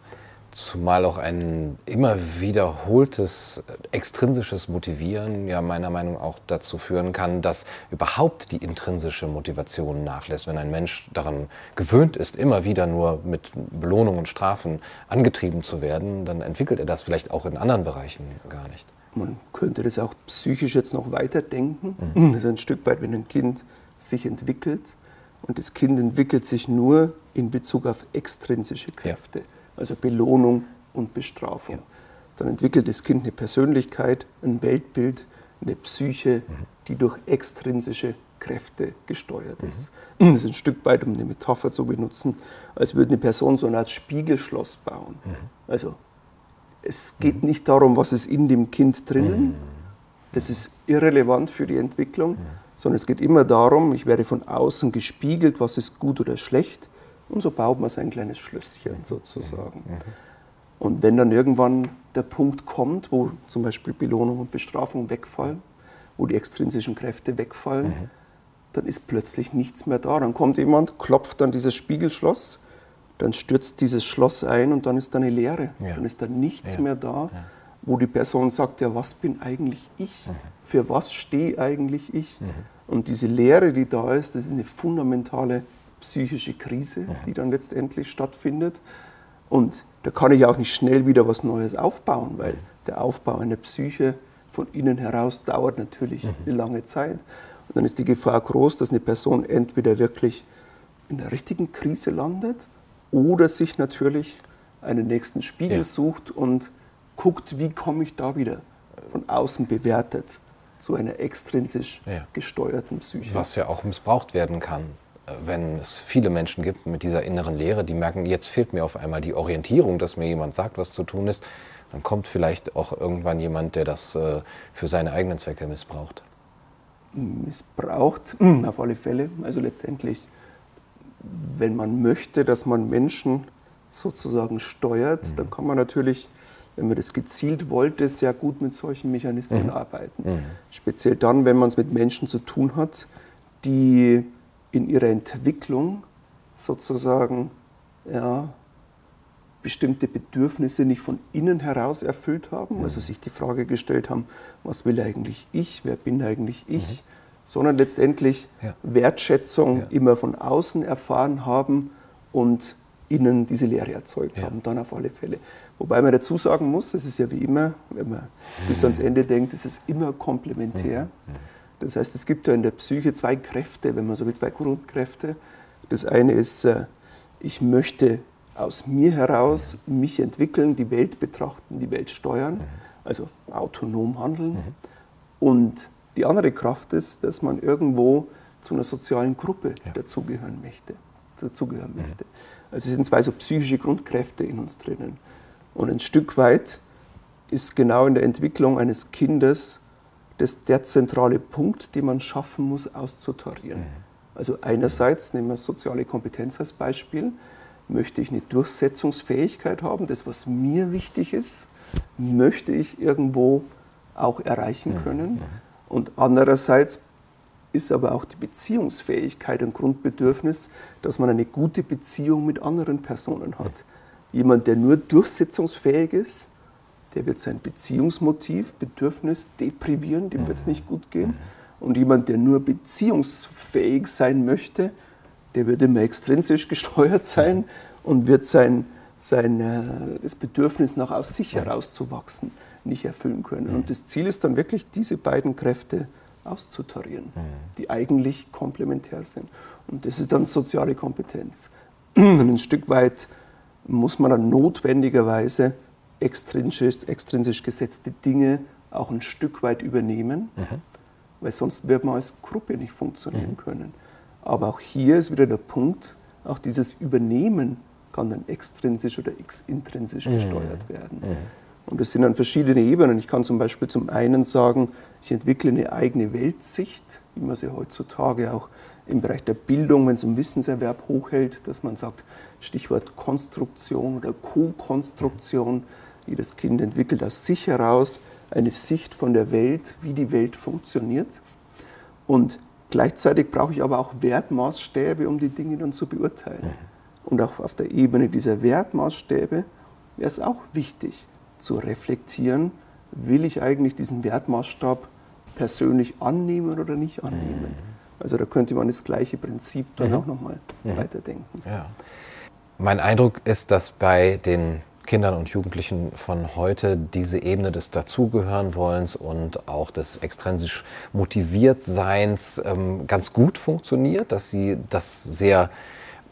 Zumal auch ein immer wiederholtes extrinsisches Motivieren ja meiner Meinung nach auch dazu führen kann, dass überhaupt die intrinsische Motivation nachlässt. Wenn ein Mensch daran gewöhnt ist, immer wieder nur mit Belohnungen und Strafen angetrieben zu werden, dann entwickelt er das vielleicht auch in anderen Bereichen gar nicht. Man könnte das auch psychisch jetzt noch weiter denken. Mhm. Das ist ein Stück weit, wenn ein Kind sich entwickelt und das Kind entwickelt sich nur in Bezug auf extrinsische Kräfte. Ja also Belohnung und Bestrafung. Ja. Dann entwickelt das Kind eine Persönlichkeit, ein Weltbild, eine Psyche, mhm. die durch extrinsische Kräfte gesteuert mhm. ist. Das ist ein Stück weit, um eine Metapher zu benutzen, als würde eine Person so eine Art Spiegelschloss bauen. Mhm. Also es geht mhm. nicht darum, was ist in dem Kind drinnen, mhm. das ist irrelevant für die Entwicklung, mhm. sondern es geht immer darum, ich werde von außen gespiegelt, was ist gut oder schlecht und so baut man sein kleines Schlösschen sozusagen. Mhm. Und wenn dann irgendwann der Punkt kommt, wo zum Beispiel Belohnung und Bestrafung wegfallen, wo die extrinsischen Kräfte wegfallen, mhm. dann ist plötzlich nichts mehr da. Dann kommt jemand, klopft an dieses Spiegelschloss, dann stürzt dieses Schloss ein und dann ist da eine Leere. Ja. Dann ist da nichts ja. mehr da, ja. wo die Person sagt, ja, was bin eigentlich ich? Mhm. Für was stehe eigentlich ich? Mhm. Und diese Leere, die da ist, das ist eine fundamentale psychische Krise, mhm. die dann letztendlich stattfindet. Und da kann ich auch nicht schnell wieder was Neues aufbauen, weil der Aufbau einer Psyche von innen heraus dauert natürlich mhm. eine lange Zeit. Und dann ist die Gefahr groß, dass eine Person entweder wirklich in der richtigen Krise landet oder sich natürlich einen nächsten Spiegel ja. sucht und guckt, wie komme ich da wieder von außen bewertet zu einer extrinsisch ja. gesteuerten Psyche. Was ja auch missbraucht werden kann wenn es viele Menschen gibt mit dieser inneren Leere, die merken, jetzt fehlt mir auf einmal die Orientierung, dass mir jemand sagt, was zu tun ist, dann kommt vielleicht auch irgendwann jemand, der das äh, für seine eigenen Zwecke missbraucht. Missbraucht, hm, auf alle Fälle. Also letztendlich, wenn man möchte, dass man Menschen sozusagen steuert, mhm. dann kann man natürlich, wenn man das gezielt wollte, sehr gut mit solchen Mechanismen mhm. arbeiten. Mhm. Speziell dann, wenn man es mit Menschen zu tun hat, die in ihrer Entwicklung sozusagen ja, bestimmte Bedürfnisse nicht von innen heraus erfüllt haben, also sich die Frage gestellt haben, was will eigentlich ich, wer bin eigentlich ich, mhm. sondern letztendlich ja. Wertschätzung ja. immer von außen erfahren haben und innen diese Lehre erzeugt ja. haben, dann auf alle Fälle. Wobei man dazu sagen muss, das ist ja wie immer, wenn man bis ans Ende denkt, es ist immer komplementär. Das heißt, es gibt ja in der Psyche zwei Kräfte, wenn man so will, zwei Grundkräfte. Das eine ist, äh, ich möchte aus mir heraus mich entwickeln, die Welt betrachten, die Welt steuern, also autonom handeln. Und die andere Kraft ist, dass man irgendwo zu einer sozialen Gruppe ja. dazugehören möchte. Dazugehören mhm. möchte. Also es sind zwei so psychische Grundkräfte in uns drinnen. Und ein Stück weit ist genau in der Entwicklung eines Kindes das der zentrale Punkt, den man schaffen muss, auszutarieren. Mhm. Also einerseits, nehmen wir soziale Kompetenz als Beispiel, möchte ich eine Durchsetzungsfähigkeit haben, das, was mir wichtig ist, möchte ich irgendwo auch erreichen mhm. können. Mhm. Und andererseits ist aber auch die Beziehungsfähigkeit ein Grundbedürfnis, dass man eine gute Beziehung mit anderen Personen hat. Jemand, der nur durchsetzungsfähig ist, der wird sein Beziehungsmotiv, Bedürfnis deprivieren, dem wird es nicht gut gehen. Und jemand, der nur beziehungsfähig sein möchte, der wird immer extrinsisch gesteuert sein und wird sein, sein äh, das Bedürfnis nach aus sich herauszuwachsen nicht erfüllen können. Und das Ziel ist dann wirklich, diese beiden Kräfte auszutarieren, die eigentlich komplementär sind. Und das ist dann soziale Kompetenz. Und ein Stück weit muss man dann notwendigerweise extrinsisch, extrinsisch gesetzte Dinge auch ein Stück weit übernehmen, mhm. weil sonst wird man als Gruppe nicht funktionieren mhm. können. Aber auch hier ist wieder der Punkt, auch dieses Übernehmen kann dann extrinsisch oder intrinsisch mhm. gesteuert werden. Mhm. Und das sind dann verschiedene Ebenen. Ich kann zum Beispiel zum einen sagen, ich entwickle eine eigene Weltsicht, wie man sie heutzutage auch im Bereich der Bildung, wenn es um Wissenserwerb hochhält, dass man sagt, Stichwort Konstruktion oder Co-Konstruktion. Jedes Kind entwickelt aus sich heraus eine Sicht von der Welt, wie die Welt funktioniert. Und gleichzeitig brauche ich aber auch Wertmaßstäbe, um die Dinge dann zu beurteilen. Mhm. Und auch auf der Ebene dieser Wertmaßstäbe wäre es auch wichtig, zu reflektieren, will ich eigentlich diesen Wertmaßstab persönlich annehmen oder nicht annehmen. Mhm. Also da könnte man das gleiche Prinzip dann mhm. auch nochmal mhm. weiterdenken. Ja. Mein Eindruck ist, dass bei den Kindern und Jugendlichen von heute diese Ebene des Dazugehörenwollens und auch des extrinsisch Motiviertseins ähm, ganz gut funktioniert, dass sie das sehr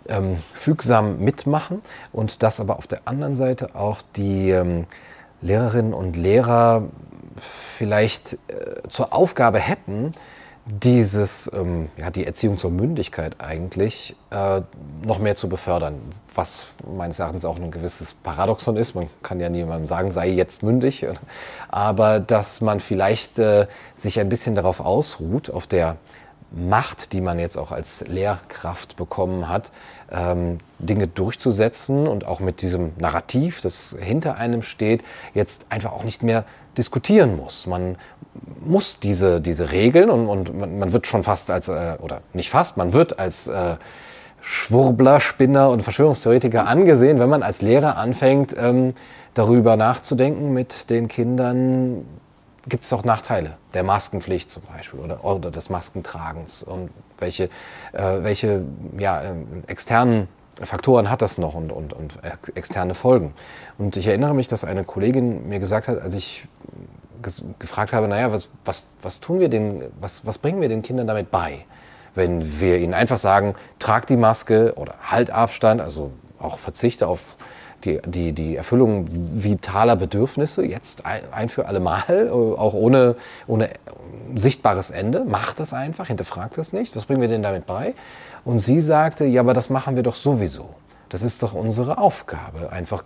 ähm, fügsam mitmachen und dass aber auf der anderen Seite auch die ähm, Lehrerinnen und Lehrer vielleicht äh, zur Aufgabe hätten, dieses, ähm, ja, die Erziehung zur Mündigkeit eigentlich äh, noch mehr zu befördern, was meines Erachtens auch ein gewisses Paradoxon ist. Man kann ja niemandem sagen, sei jetzt mündig, aber dass man vielleicht äh, sich ein bisschen darauf ausruht, auf der Macht, die man jetzt auch als Lehrkraft bekommen hat, ähm, Dinge durchzusetzen und auch mit diesem Narrativ, das hinter einem steht, jetzt einfach auch nicht mehr diskutieren muss. Man muss diese, diese Regeln und, und man, wird schon fast als, äh, oder nicht fast, man wird als äh, Schwurbler, Spinner und Verschwörungstheoretiker angesehen, wenn man als Lehrer anfängt, ähm, darüber nachzudenken mit den Kindern, gibt es auch Nachteile der Maskenpflicht zum Beispiel oder, oder des Maskentragens und welche, äh, welche ja, äh, externen Faktoren hat das noch und, und, und externe Folgen. Und ich erinnere mich, dass eine Kollegin mir gesagt hat, als ich gefragt habe, naja, was, was, was tun wir den, was, was bringen wir den Kindern damit bei? Wenn wir ihnen einfach sagen, trag die Maske oder halt Abstand, also auch verzichte auf die, die, die Erfüllung vitaler Bedürfnisse, jetzt ein, für alle Mal, auch ohne, ohne sichtbares Ende. Macht das einfach, hinterfragt das nicht. Was bringen wir denn damit bei? Und sie sagte, ja, aber das machen wir doch sowieso. Das ist doch unsere Aufgabe, einfach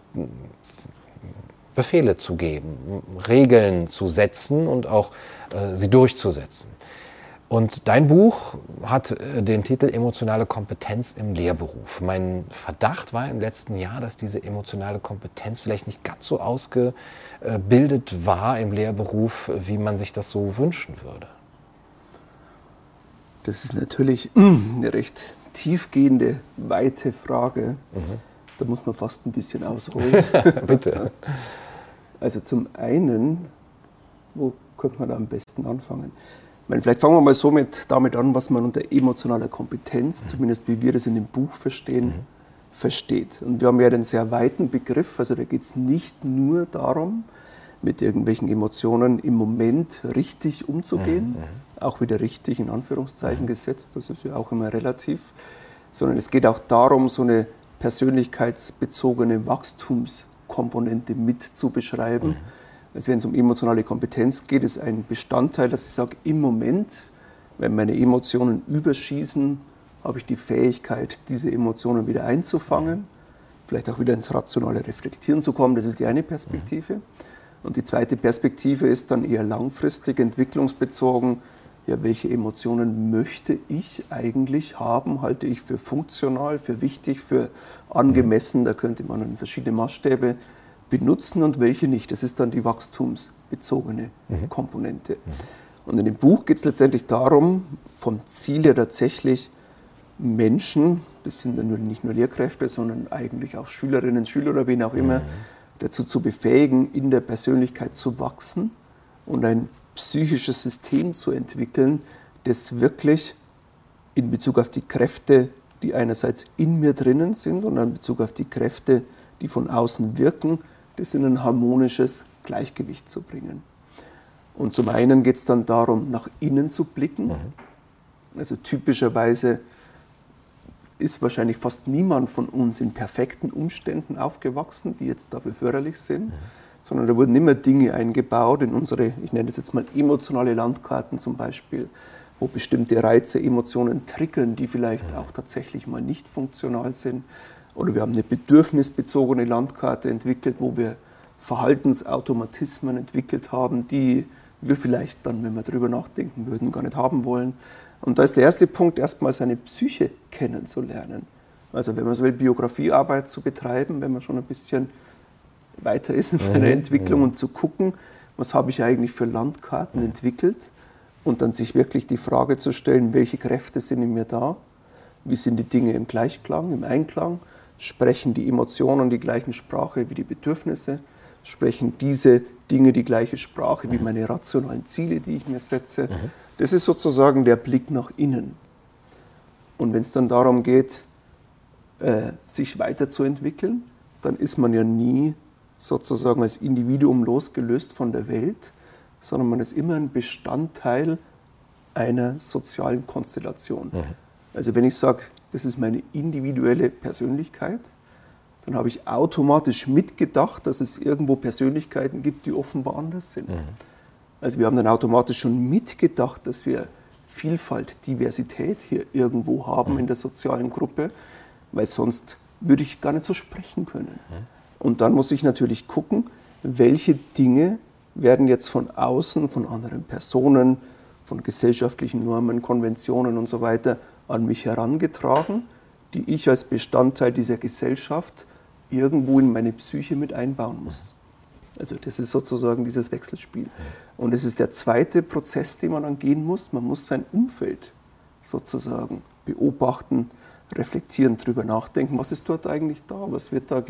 Befehle zu geben, Regeln zu setzen und auch äh, sie durchzusetzen. Und dein Buch hat äh, den Titel Emotionale Kompetenz im Lehrberuf. Mein Verdacht war im letzten Jahr, dass diese emotionale Kompetenz vielleicht nicht ganz so ausgebildet war im Lehrberuf, wie man sich das so wünschen würde. Das ist natürlich eine recht tiefgehende, weite Frage. Mhm. Da muss man fast ein bisschen ausholen. Bitte. Also zum einen, wo könnte man da am besten anfangen? Ich meine, vielleicht fangen wir mal so mit, damit an, was man unter emotionaler Kompetenz, mhm. zumindest wie wir das in dem Buch verstehen, mhm. versteht. Und wir haben ja einen sehr weiten Begriff, also da geht es nicht nur darum, mit irgendwelchen Emotionen im Moment richtig umzugehen, mhm. mhm. auch wieder richtig in Anführungszeichen mhm. gesetzt, das ist ja auch immer relativ, sondern es geht auch darum, so eine persönlichkeitsbezogene Wachstumskomponente mit zu beschreiben. Mhm. Also wenn es um emotionale Kompetenz geht, ist ein Bestandteil, dass ich sage, im Moment, wenn meine Emotionen überschießen, habe ich die Fähigkeit, diese Emotionen wieder einzufangen, vielleicht auch wieder ins rationale Reflektieren zu kommen. Das ist die eine Perspektive. Mhm. Und die zweite Perspektive ist dann eher langfristig, entwicklungsbezogen. Ja, welche Emotionen möchte ich eigentlich haben, halte ich für funktional, für wichtig, für angemessen. Da könnte man verschiedene Maßstäbe benutzen und welche nicht. Das ist dann die wachstumsbezogene mhm. Komponente. Mhm. Und in dem Buch geht es letztendlich darum, vom Ziel her tatsächlich Menschen, das sind dann nicht nur Lehrkräfte, sondern eigentlich auch Schülerinnen, Schüler oder wen auch immer, mhm dazu zu befähigen, in der Persönlichkeit zu wachsen und ein psychisches System zu entwickeln, das wirklich in Bezug auf die Kräfte, die einerseits in mir drinnen sind und in Bezug auf die Kräfte, die von außen wirken, das in ein harmonisches Gleichgewicht zu bringen. Und zum einen geht es dann darum, nach innen zu blicken. Mhm. Also typischerweise ist wahrscheinlich fast niemand von uns in perfekten Umständen aufgewachsen, die jetzt dafür förderlich sind, mhm. Sondern da wurden immer Dinge eingebaut in unsere, ich nenne das jetzt mal emotionale Landkarten zum Beispiel, wo bestimmte Reize, Emotionen triggern, die vielleicht auch tatsächlich mal nicht funktional sind. Oder wir haben eine bedürfnisbezogene Landkarte entwickelt, wo wir Verhaltensautomatismen entwickelt haben, die wir vielleicht dann, wenn wir darüber nachdenken würden, gar nicht haben wollen. Und da ist der erste Punkt, erstmal seine Psyche kennenzulernen. Also wenn man so will, Biografiearbeit zu betreiben, wenn man schon ein bisschen weiter ist in seiner mhm, Entwicklung und zu gucken, was habe ich eigentlich für Landkarten entwickelt und dann sich wirklich die Frage zu stellen, welche Kräfte sind in mir da, wie sind die Dinge im Gleichklang, im Einklang, sprechen die Emotionen die gleiche Sprache wie die Bedürfnisse, sprechen diese Dinge die gleiche Sprache wie meine rationalen Ziele, die ich mir setze. Mhm. Das ist sozusagen der Blick nach innen. Und wenn es dann darum geht, äh, sich weiterzuentwickeln, dann ist man ja nie sozusagen als Individuum losgelöst von der Welt, sondern man ist immer ein Bestandteil einer sozialen Konstellation. Mhm. Also wenn ich sage, das ist meine individuelle Persönlichkeit, dann habe ich automatisch mitgedacht, dass es irgendwo Persönlichkeiten gibt, die offenbar anders sind. Mhm. Also wir haben dann automatisch schon mitgedacht, dass wir Vielfalt, Diversität hier irgendwo haben mhm. in der sozialen Gruppe, weil sonst würde ich gar nicht so sprechen können. Mhm. Und dann muss ich natürlich gucken, welche Dinge werden jetzt von außen, von anderen Personen, von gesellschaftlichen Normen, Konventionen und so weiter an mich herangetragen, die ich als Bestandteil dieser Gesellschaft irgendwo in meine Psyche mit einbauen muss. Also das ist sozusagen dieses Wechselspiel. Und es ist der zweite Prozess, den man dann gehen muss. Man muss sein Umfeld sozusagen beobachten, reflektieren, darüber nachdenken, was ist dort eigentlich da, was wird da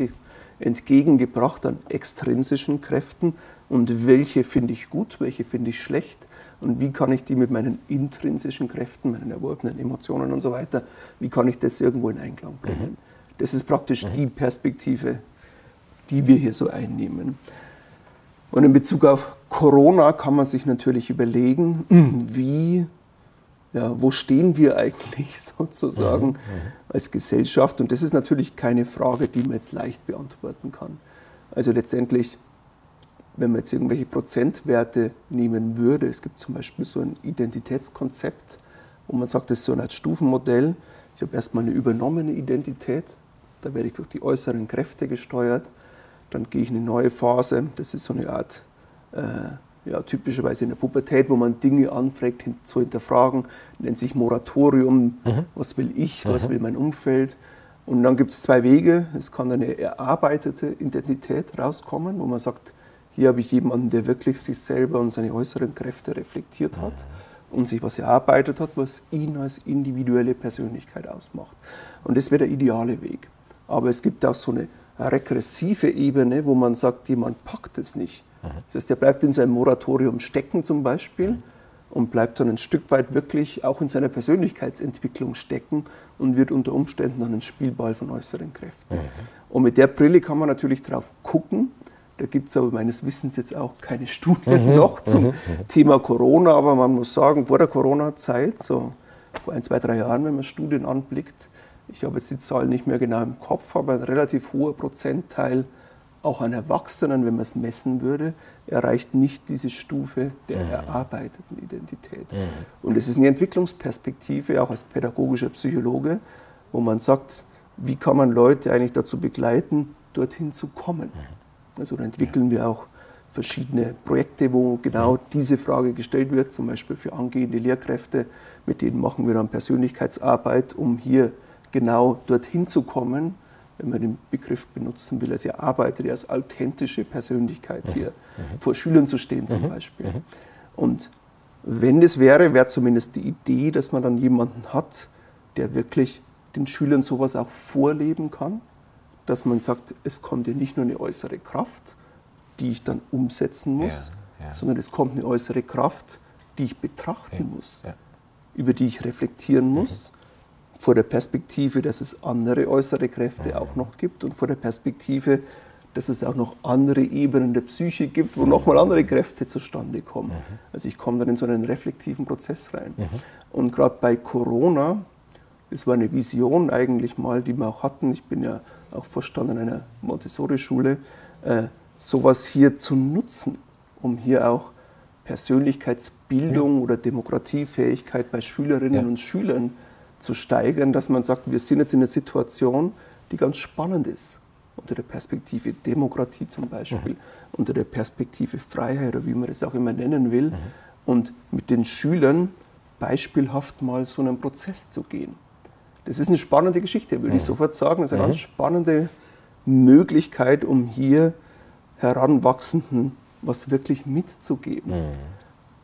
entgegengebracht an extrinsischen Kräften und welche finde ich gut, welche finde ich schlecht und wie kann ich die mit meinen intrinsischen Kräften, meinen erworbenen Emotionen und so weiter, wie kann ich das irgendwo in Einklang bringen. Mhm. Das ist praktisch mhm. die Perspektive, die wir hier so einnehmen. Und in Bezug auf Corona kann man sich natürlich überlegen, wie, ja, wo stehen wir eigentlich sozusagen mhm. als Gesellschaft? Und das ist natürlich keine Frage, die man jetzt leicht beantworten kann. Also letztendlich, wenn man jetzt irgendwelche Prozentwerte nehmen würde, es gibt zum Beispiel so ein Identitätskonzept, wo man sagt, das ist so ein Art Stufenmodell. Ich habe erstmal eine übernommene Identität, da werde ich durch die äußeren Kräfte gesteuert. Dann gehe ich in eine neue Phase. Das ist so eine Art, äh, ja, typischerweise in der Pubertät, wo man Dinge anfragt, hin, zu hinterfragen. Nennt sich Moratorium. Mhm. Was will ich? Was mhm. will mein Umfeld? Und dann gibt es zwei Wege. Es kann eine erarbeitete Identität rauskommen, wo man sagt, hier habe ich jemanden, der wirklich sich selber und seine äußeren Kräfte reflektiert hat mhm. und sich was erarbeitet hat, was ihn als individuelle Persönlichkeit ausmacht. Und das wäre der ideale Weg. Aber es gibt auch so eine regressive Ebene, wo man sagt, jemand packt es nicht. Mhm. Das heißt, der bleibt in seinem Moratorium stecken zum Beispiel und bleibt dann ein Stück weit wirklich auch in seiner Persönlichkeitsentwicklung stecken und wird unter Umständen dann ein Spielball von äußeren Kräften. Mhm. Und mit der Brille kann man natürlich drauf gucken. Da gibt es aber meines Wissens jetzt auch keine Studien mhm. noch zum mhm. Thema Corona, aber man muss sagen, vor der Corona-Zeit, so vor ein, zwei, drei Jahren, wenn man Studien anblickt, ich habe jetzt die Zahl nicht mehr genau im Kopf, aber ein relativ hoher Prozentteil auch an Erwachsenen, wenn man es messen würde, erreicht nicht diese Stufe der mhm. erarbeiteten Identität. Mhm. Und es ist eine Entwicklungsperspektive, auch als pädagogischer Psychologe, wo man sagt, wie kann man Leute eigentlich dazu begleiten, dorthin zu kommen. Mhm. Also da entwickeln wir auch verschiedene Projekte, wo genau mhm. diese Frage gestellt wird, zum Beispiel für angehende Lehrkräfte, mit denen machen wir dann Persönlichkeitsarbeit, um hier genau dorthin zu kommen, wenn man den Begriff benutzen will, als erarbeitet, als authentische Persönlichkeit mhm. hier mhm. vor Schülern zu stehen zum mhm. Beispiel. Mhm. Und wenn das wäre, wäre zumindest die Idee, dass man dann jemanden hat, der wirklich den Schülern sowas auch vorleben kann, dass man sagt, es kommt ja nicht nur eine äußere Kraft, die ich dann umsetzen muss, ja, ja. sondern es kommt eine äußere Kraft, die ich betrachten ja, muss, über die ich reflektieren muss vor der Perspektive, dass es andere äußere Kräfte auch noch gibt und vor der Perspektive, dass es auch noch andere Ebenen der Psyche gibt, wo nochmal andere Kräfte zustande kommen. Mhm. Also ich komme dann in so einen reflektiven Prozess rein. Mhm. Und gerade bei Corona, das war eine Vision eigentlich mal, die wir auch hatten, ich bin ja auch Vorstand einer Montessori-Schule, äh, sowas hier zu nutzen, um hier auch Persönlichkeitsbildung ja. oder Demokratiefähigkeit bei Schülerinnen ja. und Schülern zu steigern, dass man sagt, wir sind jetzt in einer Situation, die ganz spannend ist. Unter der Perspektive Demokratie zum Beispiel, mhm. unter der Perspektive Freiheit oder wie man das auch immer nennen will. Mhm. Und mit den Schülern beispielhaft mal so einen Prozess zu gehen. Das ist eine spannende Geschichte, würde mhm. ich sofort sagen. Das ist eine ganz mhm. spannende Möglichkeit, um hier Heranwachsenden was wirklich mitzugeben. Mhm.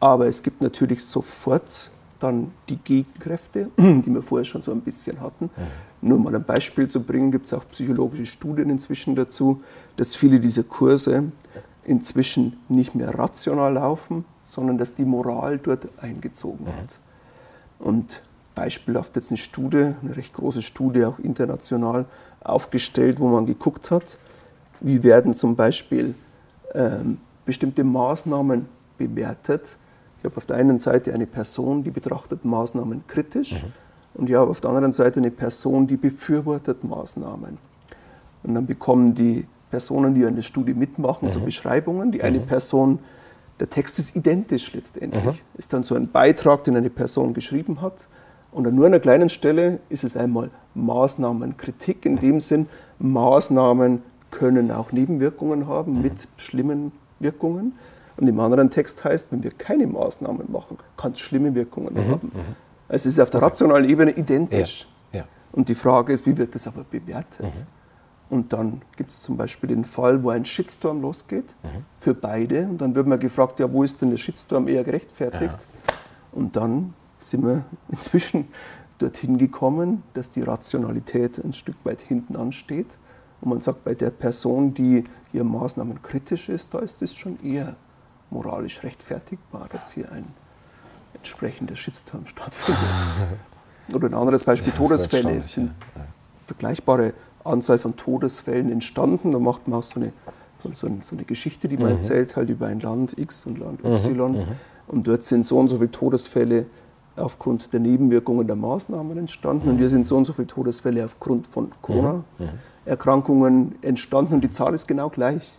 Aber es gibt natürlich sofort dann die Gegenkräfte, die wir vorher schon so ein bisschen hatten. Mhm. Nur mal ein Beispiel zu bringen, gibt es auch psychologische Studien inzwischen dazu, dass viele dieser Kurse inzwischen nicht mehr rational laufen, sondern dass die Moral dort eingezogen mhm. hat. Und beispielhaft jetzt eine Studie, eine recht große Studie, auch international aufgestellt, wo man geguckt hat, wie werden zum Beispiel ähm, bestimmte Maßnahmen bewertet, habe auf der einen Seite eine Person, die betrachtet Maßnahmen kritisch mhm. und ich habe auf der anderen Seite eine Person, die befürwortet Maßnahmen. Und dann bekommen die Personen, die an der Studie mitmachen, mhm. so Beschreibungen. Die eine mhm. Person, der Text ist identisch letztendlich, mhm. ist dann so ein Beitrag, den eine Person geschrieben hat. Und an nur einer kleinen Stelle ist es einmal Maßnahmenkritik, in dem Sinn, Maßnahmen können auch Nebenwirkungen haben mhm. mit schlimmen Wirkungen. Und im anderen Text heißt, wenn wir keine Maßnahmen machen, kann es schlimme Wirkungen mhm. haben. Mhm. Also es ist auf der rationalen Ebene identisch. Ja. Ja. Und die Frage ist, wie wird das aber bewertet? Mhm. Und dann gibt es zum Beispiel den Fall, wo ein Shitstorm losgeht mhm. für beide. Und dann wird man gefragt, ja, wo ist denn der Shitstorm eher gerechtfertigt? Und dann sind wir inzwischen dorthin gekommen, dass die Rationalität ein Stück weit hinten ansteht. Und man sagt, bei der Person, die hier Maßnahmen kritisch ist, da ist das schon eher moralisch rechtfertigbar, dass hier ein entsprechender Shitstorm stattfindet. Oder ein anderes Beispiel, Todesfälle. Es sind vergleichbare Anzahl von Todesfällen entstanden. Da macht man auch so eine, so, so eine Geschichte, die man mhm. erzählt, halt über ein Land X und Land Y. Mhm. mhm. Und dort sind so und so viele Todesfälle aufgrund der Nebenwirkungen der Maßnahmen entstanden. Mhm. Und hier sind so und so viele Todesfälle aufgrund von Corona-Erkrankungen mhm. mhm. entstanden. Und die Zahl ist genau gleich.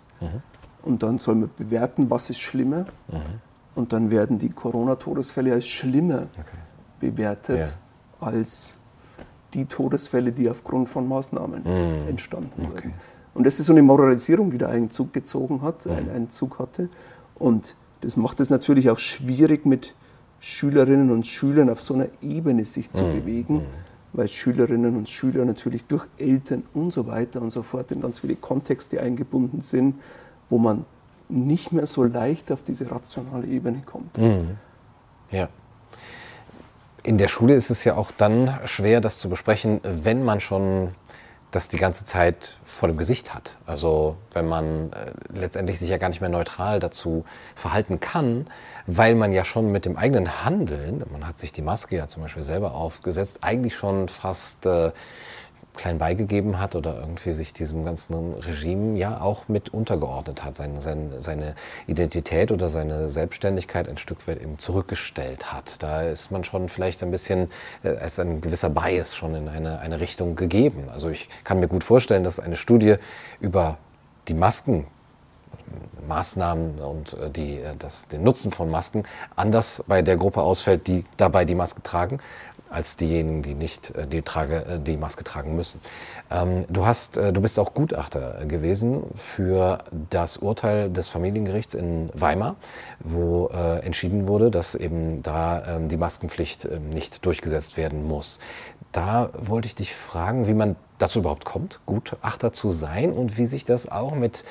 Und dann soll man bewerten, was ist schlimmer. Mhm. Und dann werden die Corona-Todesfälle als schlimmer okay. bewertet ja. als die Todesfälle, die aufgrund von Maßnahmen mhm. entstanden okay. wurden. Und das ist so eine Moralisierung, die da einen Zug gezogen hat, mhm. einen Zug hatte. Und das macht es natürlich auch schwierig, mit Schülerinnen und Schülern auf so einer Ebene sich zu mhm. bewegen, mhm. weil Schülerinnen und Schüler natürlich durch Eltern und so weiter und so fort in ganz viele Kontexte eingebunden sind wo man nicht mehr so leicht auf diese rationale Ebene kommt. Mhm. Ja. In der Schule ist es ja auch dann schwer, das zu besprechen, wenn man schon das die ganze Zeit vor dem Gesicht hat. Also wenn man äh, letztendlich sich ja gar nicht mehr neutral dazu verhalten kann, weil man ja schon mit dem eigenen Handeln, man hat sich die Maske ja zum Beispiel selber aufgesetzt, eigentlich schon fast äh, klein beigegeben hat oder irgendwie sich diesem ganzen Regime ja auch mit untergeordnet hat, seine, seine, seine Identität oder seine Selbstständigkeit ein Stück weit eben zurückgestellt hat. Da ist man schon vielleicht ein bisschen, äh, ist ein gewisser Bias schon in eine, eine Richtung gegeben. Also ich kann mir gut vorstellen, dass eine Studie über die Masken Maßnahmen und äh, die, äh, das, den Nutzen von Masken anders bei der Gruppe ausfällt, die dabei die Maske tragen, als diejenigen, die nicht äh, die, Trage, äh, die Maske tragen müssen. Ähm, du, hast, äh, du bist auch Gutachter gewesen für das Urteil des Familiengerichts in Weimar, wo entschieden wurde, dass eben da ähm, die Maskenpflicht ähm, nicht durchgesetzt werden muss. Da wollte ich dich fragen, wie man dazu überhaupt kommt, Gutachter zu sein und wie sich das auch mit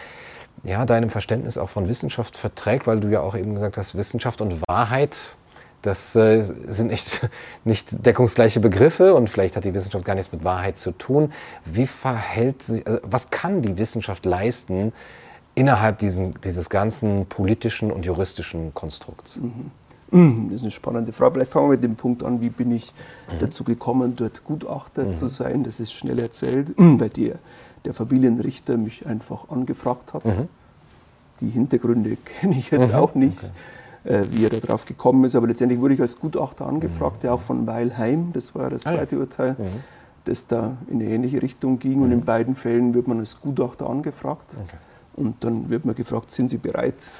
ja, deinem Verständnis auch von Wissenschaft verträgt, weil du ja auch eben gesagt hast, Wissenschaft und Wahrheit das äh, sind nicht, nicht deckungsgleiche Begriffe und vielleicht hat die Wissenschaft gar nichts mit Wahrheit zu tun. Wie verhält sie, also was kann die Wissenschaft leisten innerhalb diesen, dieses ganzen politischen und juristischen Konstrukts? Mhm. mhm. Das ist eine spannende Frage. Vielleicht fangen wir mit dem Punkt an, wie bin ich mhm. dazu gekommen, dort Gutachter mhm. zu sein. Das ist schnell erzählt, weil der, der Familienrichter mich einfach angefragt hat. Mhm. Die Hintergründe kenne ich jetzt mhm. auch nicht. Okay wie er darauf gekommen ist. Aber letztendlich wurde ich als Gutachter angefragt, mhm. ja auch von Weilheim, das war das zweite ah, ja. Urteil, mhm. das da in eine ähnliche Richtung ging. Mhm. Und in beiden Fällen wird man als Gutachter angefragt. Okay. Und dann wird man gefragt, sind Sie bereit,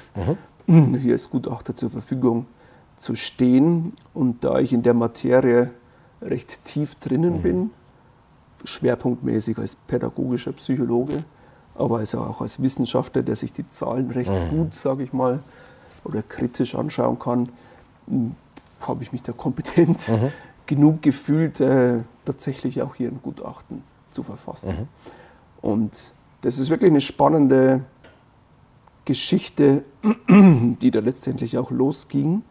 mhm. hier als Gutachter zur Verfügung zu stehen? Und da ich in der Materie recht tief drinnen mhm. bin, schwerpunktmäßig als pädagogischer Psychologe, aber also auch als Wissenschaftler, der sich die Zahlen recht mhm. gut, sage ich mal, oder kritisch anschauen kann, habe ich mich da kompetent mhm. genug gefühlt, äh, tatsächlich auch hier ein Gutachten zu verfassen. Mhm. Und das ist wirklich eine spannende Geschichte, die da letztendlich auch losging.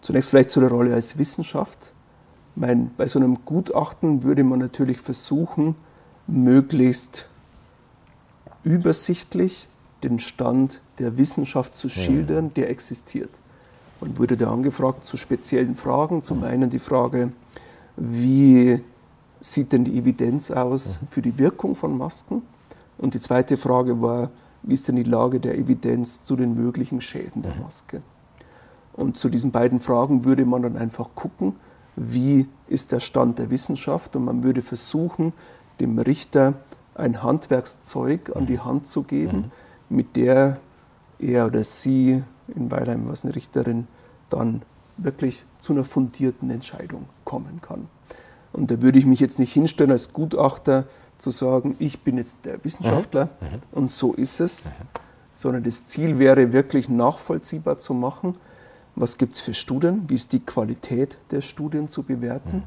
Zunächst vielleicht zu der Rolle als Wissenschaft. Mein, bei so einem Gutachten würde man natürlich versuchen, möglichst übersichtlich den Stand der Wissenschaft zu schildern, der existiert. Man wurde da angefragt zu speziellen Fragen. Zum einen die Frage, wie sieht denn die Evidenz aus für die Wirkung von Masken? Und die zweite Frage war, wie ist denn die Lage der Evidenz zu den möglichen Schäden der Maske? Und zu diesen beiden Fragen würde man dann einfach gucken, wie ist der Stand der Wissenschaft und man würde versuchen, dem Richter ein Handwerkszeug an die Hand zu geben, mit der er oder sie, in Weilheim was eine Richterin, dann wirklich zu einer fundierten Entscheidung kommen kann. Und da würde ich mich jetzt nicht hinstellen als Gutachter zu sagen, ich bin jetzt der Wissenschaftler mhm. mhm. und so ist es, mhm. sondern das Ziel wäre wirklich nachvollziehbar zu machen, was gibt es für Studien, wie ist die Qualität der Studien zu bewerten, mhm.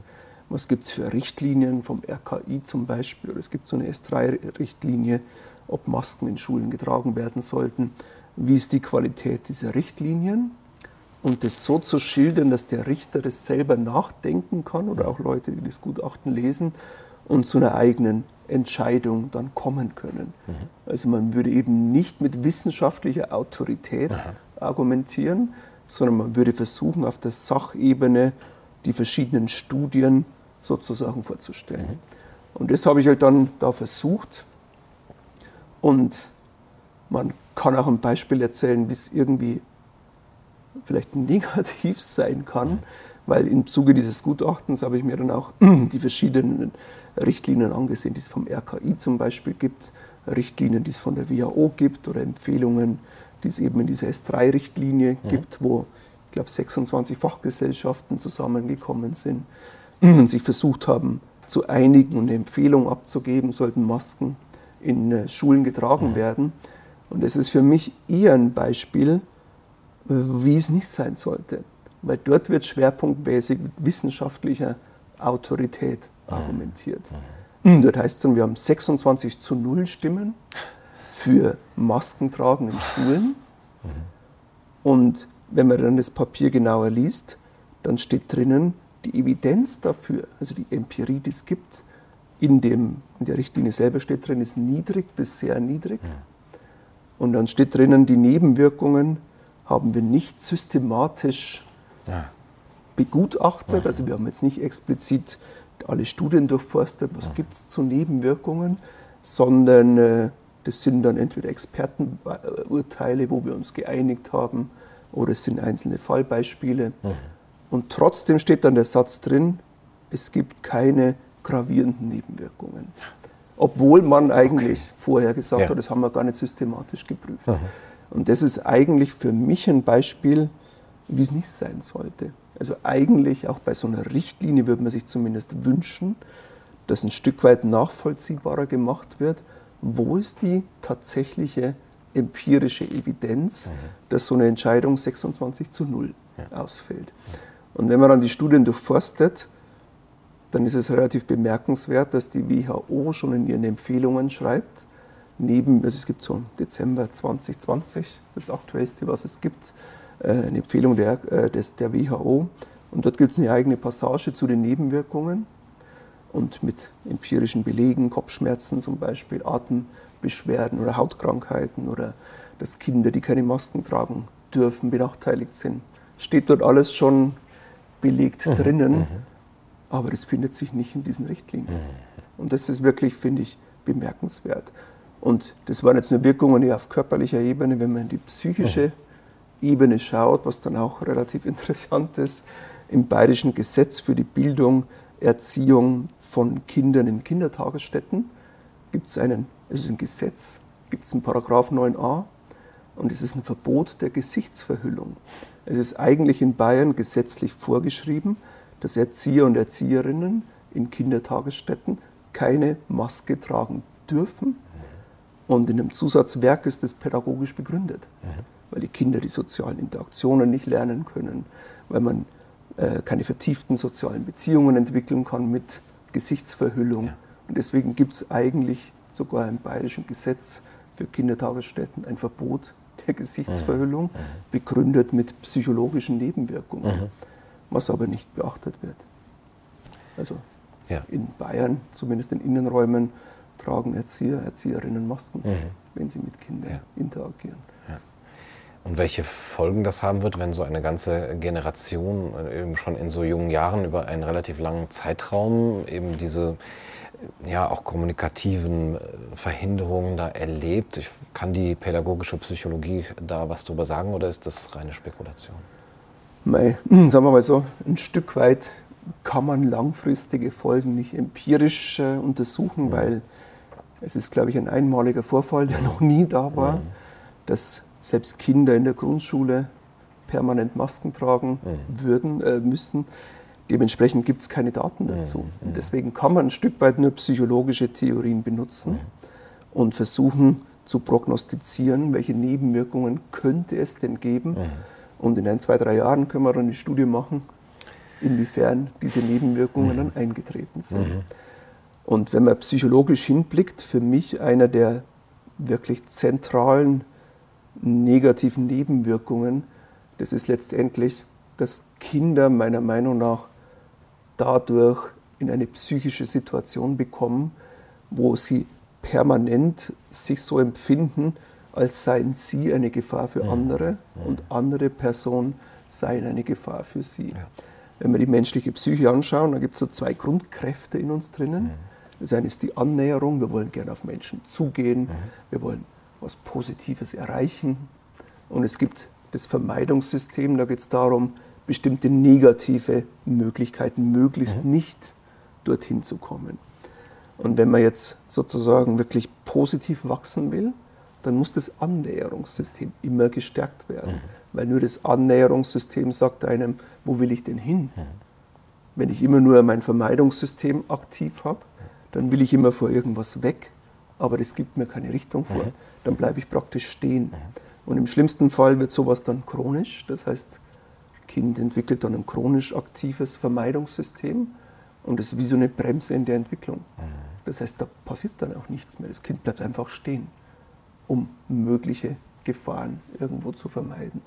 was gibt es für Richtlinien vom RKI zum Beispiel, oder es gibt so eine S3-Richtlinie, ob Masken in Schulen getragen werden sollten, wie ist die Qualität dieser Richtlinien und das so zu schildern, dass der Richter das selber nachdenken kann oder auch Leute, die das Gutachten lesen und zu einer eigenen Entscheidung dann kommen können. Mhm. Also man würde eben nicht mit wissenschaftlicher Autorität Aha. argumentieren, sondern man würde versuchen, auf der Sachebene die verschiedenen Studien sozusagen vorzustellen. Mhm. Und das habe ich halt dann da versucht. Und man kann auch ein Beispiel erzählen, wie es irgendwie vielleicht negativ sein kann, weil im Zuge dieses Gutachtens habe ich mir dann auch die verschiedenen Richtlinien angesehen, die es vom RKI zum Beispiel gibt, Richtlinien, die es von der WHO gibt oder Empfehlungen, die es eben in dieser S3-Richtlinie mhm. gibt, wo ich glaube 26 Fachgesellschaften zusammengekommen sind und sich versucht haben zu einigen und eine Empfehlung abzugeben, sollten Masken in äh, Schulen getragen mhm. werden. Und es ist für mich eher ein Beispiel, wie es nicht sein sollte. Weil dort wird schwerpunktmäßig mit wissenschaftlicher Autorität mhm. argumentiert. Mhm. Dort heißt es dann, wir haben 26 zu 0 Stimmen für Maskentragen in Schulen. Mhm. Und wenn man dann das Papier genauer liest, dann steht drinnen, die Evidenz dafür, also die Empirie, die es gibt, in, dem, in der Richtlinie selber steht drin, ist niedrig bis sehr niedrig. Ja. Und dann steht drinnen, die Nebenwirkungen haben wir nicht systematisch ja. begutachtet. Also wir haben jetzt nicht explizit alle Studien durchforstet, was ja. gibt es zu Nebenwirkungen, sondern äh, das sind dann entweder Expertenurteile, wo wir uns geeinigt haben, oder es sind einzelne Fallbeispiele. Mhm. Und trotzdem steht dann der Satz drin, es gibt keine gravierenden Nebenwirkungen. Obwohl man eigentlich okay. vorher gesagt ja. hat, das haben wir gar nicht systematisch geprüft. Mhm. Und das ist eigentlich für mich ein Beispiel, wie es nicht sein sollte. Also eigentlich auch bei so einer Richtlinie würde man sich zumindest wünschen, dass ein Stück weit nachvollziehbarer gemacht wird, wo ist die tatsächliche empirische Evidenz, mhm. dass so eine Entscheidung 26 zu 0 ja. ausfällt. Und wenn man dann die Studien durchforstet, dann ist es relativ bemerkenswert, dass die WHO schon in ihren Empfehlungen schreibt, neben, also es gibt so Dezember 2020, das aktuellste, was es gibt, äh, eine Empfehlung der, äh, des, der WHO. Und dort gibt es eine eigene Passage zu den Nebenwirkungen und mit empirischen Belegen, Kopfschmerzen zum Beispiel, Atembeschwerden oder Hautkrankheiten oder dass Kinder, die keine Masken tragen dürfen, benachteiligt sind. Steht dort alles schon belegt mhm. drinnen. Mhm aber das findet sich nicht in diesen Richtlinien. Und das ist wirklich, finde ich, bemerkenswert. Und das waren jetzt nur Wirkungen auf körperlicher Ebene, wenn man in die psychische. Ebene schaut, was dann auch relativ interessant ist. Im Bayerischen Gesetz für die Bildung, Erziehung von Kindern in Kindertagesstätten gibt es einen, es ist ein Gesetz, gibt es einen Paragraph 9a und es ist ein Verbot der Gesichtsverhüllung. Es ist eigentlich in Bayern gesetzlich vorgeschrieben, dass Erzieher und Erzieherinnen in Kindertagesstätten keine Maske tragen dürfen. Und in einem Zusatzwerk ist das pädagogisch begründet, weil die Kinder die sozialen Interaktionen nicht lernen können, weil man äh, keine vertieften sozialen Beziehungen entwickeln kann mit Gesichtsverhüllung. Ja. Und deswegen gibt es eigentlich sogar im bayerischen Gesetz für Kindertagesstätten ein Verbot der Gesichtsverhüllung, mhm. begründet mit psychologischen Nebenwirkungen. Mhm was aber nicht beachtet wird. Also ja. in Bayern, zumindest in Innenräumen, tragen Erzieher, Erzieherinnen Masken, mhm. wenn sie mit Kindern ja. interagieren. Ja. Und welche Folgen das haben wird, wenn so eine ganze Generation äh, eben schon in so jungen Jahren über einen relativ langen Zeitraum eben diese ja auch kommunikativen äh, Verhinderungen da erlebt. Ich, kann die pädagogische Psychologie da was drüber sagen oder ist das reine Spekulation? Mei, sagen wir mal so, ein Stück weit kann man langfristige Folgen nicht empirisch äh, untersuchen, weil es ist, glaube ich, ein einmaliger Vorfall, der noch nie da war, dass selbst Kinder in der Grundschule permanent Masken tragen würden, äh, müssen. Dementsprechend gibt es keine Daten dazu. Mhm. Deswegen kann man ein Stück weit nur psychologische Theorien benutzen und versuchen zu prognostizieren, welche Nebenwirkungen könnte es denn geben und in ein, zwei, drei Jahren können wir dann eine Studie machen, inwiefern diese Nebenwirkungen mhm. dann eingetreten sind. Mhm. Und wenn man psychologisch hinblickt, für mich einer der wirklich zentralen negativen Nebenwirkungen, das ist letztendlich, dass Kinder meiner Meinung nach dadurch in eine psychische Situation bekommen, wo sie permanent sich so empfinden, als seien sie eine Gefahr für andere und andere Personen seien eine Gefahr für sie. Ja. Wenn wir die menschliche Psyche anschauen, da gibt es so zwei Grundkräfte in uns drinnen. Das eine ist die Annäherung, wir wollen gerne auf Menschen zugehen, wir wollen was Positives erreichen. Und es gibt das Vermeidungssystem, da geht es darum, bestimmte negative Möglichkeiten möglichst nicht dorthin zu kommen. Und wenn man jetzt sozusagen wirklich positiv wachsen will, dann muss das Annäherungssystem immer gestärkt werden. Mhm. Weil nur das Annäherungssystem sagt einem, wo will ich denn hin? Mhm. Wenn ich immer nur mein Vermeidungssystem aktiv habe, dann will ich immer vor irgendwas weg, aber das gibt mir keine Richtung vor. Mhm. Dann bleibe ich praktisch stehen. Mhm. Und im schlimmsten Fall wird sowas dann chronisch. Das heißt, das Kind entwickelt dann ein chronisch aktives Vermeidungssystem und das ist wie so eine Bremse in der Entwicklung. Mhm. Das heißt, da passiert dann auch nichts mehr. Das Kind bleibt einfach stehen um mögliche Gefahren irgendwo zu vermeiden.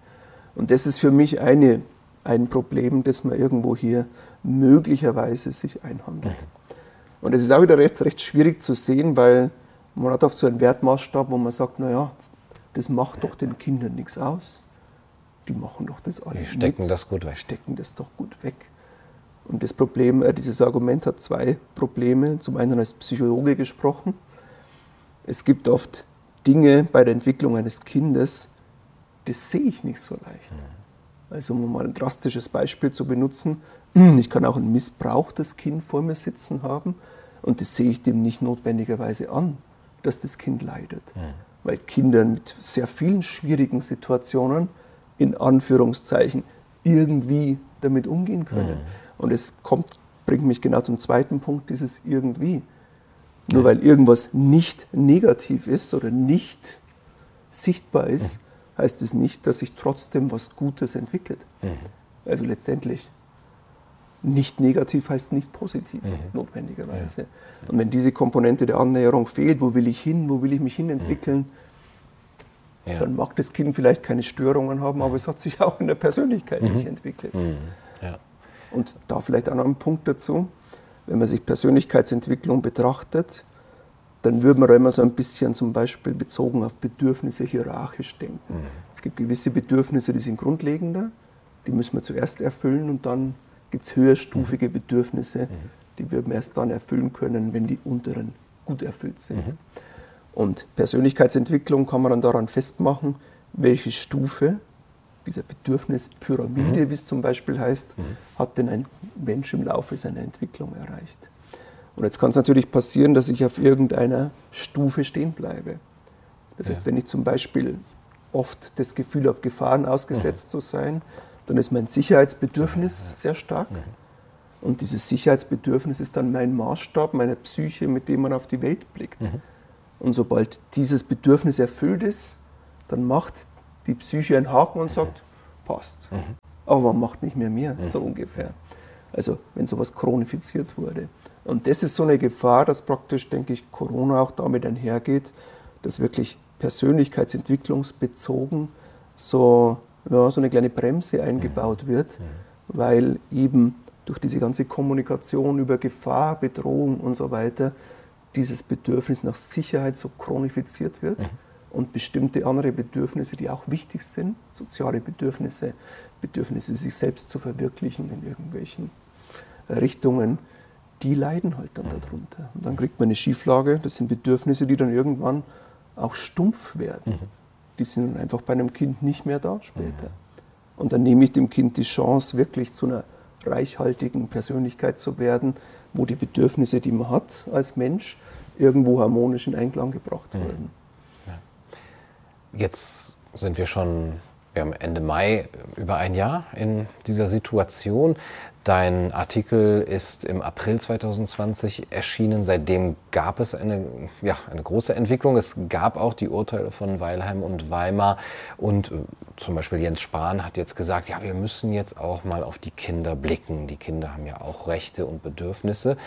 Und das ist für mich eine, ein Problem, das man irgendwo hier möglicherweise sich einhandelt. Und das ist auch wieder recht, recht schwierig zu sehen, weil man hat oft so einen Wertmaßstab, wo man sagt, naja, das macht doch den Kindern nichts aus. Die machen doch das alles. Die stecken mit, das gut weg. Stecken das doch gut weg. Und das Problem, äh, dieses Argument hat zwei Probleme. Zum einen als Psychologe gesprochen. Es gibt oft Dinge bei der Entwicklung eines Kindes, das sehe ich nicht so leicht. Also um mal ein drastisches Beispiel zu benutzen, ich kann auch ein missbrauchtes Kind vor mir sitzen haben und das sehe ich dem nicht notwendigerweise an, dass das Kind leidet. Mhm. Weil Kinder mit sehr vielen schwierigen Situationen in Anführungszeichen irgendwie damit umgehen können. Mhm. Und es kommt, bringt mich genau zum zweiten Punkt, dieses irgendwie. Nur weil irgendwas nicht negativ ist oder nicht sichtbar ist, mhm. heißt es nicht, dass sich trotzdem was Gutes entwickelt. Mhm. Also letztendlich, nicht negativ heißt nicht positiv, mhm. notwendigerweise. Ja. Und wenn diese Komponente der Annäherung fehlt, wo will ich hin, wo will ich mich hin entwickeln, ja. dann mag das Kind vielleicht keine Störungen haben, aber es hat sich auch in der Persönlichkeit mhm. nicht entwickelt. Mhm. Ja. Und da vielleicht auch noch ein Punkt dazu wenn man sich Persönlichkeitsentwicklung betrachtet, dann würde man da immer so ein bisschen zum Beispiel bezogen auf Bedürfnisse hierarchisch denken. Mhm. Es gibt gewisse Bedürfnisse, die sind grundlegender, die müssen wir zuerst erfüllen und dann gibt es höherstufige mhm. Bedürfnisse, mhm. die wir erst dann erfüllen können, wenn die unteren gut erfüllt sind. Mhm. Und Persönlichkeitsentwicklung kann man dann daran festmachen, welche Stufe dieser Bedürfnispyramide, mhm. wie es zum Beispiel heißt, mhm. hat denn ein Mensch im Laufe seiner Entwicklung erreicht. Und jetzt kann es natürlich passieren, dass ich auf irgendeiner Stufe stehen bleibe. Das heißt, wenn ich zum Beispiel oft das Gefühl habe, Gefahren ausgesetzt mhm. zu sein, dann ist mein Sicherheitsbedürfnis sehr stark. Mhm. Und dieses Sicherheitsbedürfnis ist dann mein Maßstab, meine Psyche, mit dem man auf die Welt blickt. Mhm. Und sobald dieses Bedürfnis erfüllt ist, dann macht die Psyche einen Haken und sagt, passt. Mhm. Aber man macht nicht mehr mehr, mhm. so ungefähr. Also wenn sowas chronifiziert wurde. Und das ist so eine Gefahr, dass praktisch, denke ich, Corona auch damit einhergeht, dass wirklich persönlichkeitsentwicklungsbezogen so, ja, so eine kleine Bremse eingebaut mhm. wird, mhm. weil eben durch diese ganze Kommunikation über Gefahr, Bedrohung und so weiter dieses Bedürfnis nach Sicherheit so chronifiziert wird. Mhm und bestimmte andere Bedürfnisse, die auch wichtig sind, soziale Bedürfnisse, Bedürfnisse, sich selbst zu verwirklichen in irgendwelchen Richtungen, die leiden halt dann darunter. Und dann kriegt man eine Schieflage, das sind Bedürfnisse, die dann irgendwann auch stumpf werden. Mhm. Die sind einfach bei einem Kind nicht mehr da später. Mhm. Und dann nehme ich dem Kind die Chance, wirklich zu einer reichhaltigen Persönlichkeit zu werden, wo die Bedürfnisse, die man hat als Mensch, irgendwo harmonisch in Einklang gebracht mhm. werden. Jetzt sind wir schon wir haben Ende Mai über ein Jahr in dieser Situation. Dein Artikel ist im April 2020 erschienen. Seitdem gab es eine, ja, eine große Entwicklung. Es gab auch die Urteile von Weilheim und Weimar. Und äh, zum Beispiel Jens Spahn hat jetzt gesagt, ja, wir müssen jetzt auch mal auf die Kinder blicken. Die Kinder haben ja auch Rechte und Bedürfnisse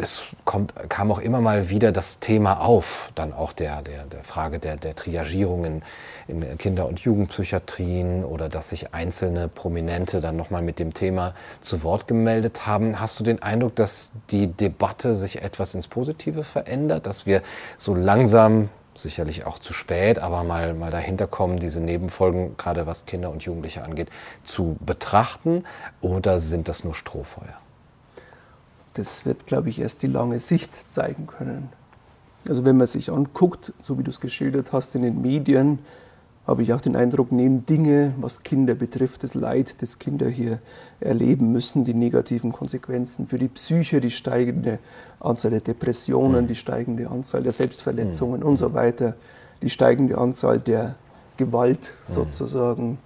es kommt, kam auch immer mal wieder das Thema auf, dann auch der, der, der Frage der, der Triagierung in, in Kinder- und Jugendpsychiatrien oder dass sich einzelne Prominente dann nochmal mit dem Thema zu Wort gemeldet haben. Hast du den Eindruck, dass die Debatte sich etwas ins Positive verändert, dass wir so langsam sicherlich auch zu spät, aber mal, mal dahinter kommen, diese Nebenfolgen, gerade was Kinder und Jugendliche angeht, zu betrachten? Oder sind das nur Strohfeuer? Das wird, glaube ich, erst die lange Sicht zeigen können. Also wenn man sich anguckt, so wie du es geschildert hast in den Medien, habe ich auch den Eindruck, nehmen Dinge, was Kinder betrifft, das Leid, das Kinder hier erleben müssen, die negativen Konsequenzen für die Psyche, die steigende Anzahl der Depressionen, die steigende Anzahl der Selbstverletzungen und so weiter, die steigende Anzahl der Gewalt sozusagen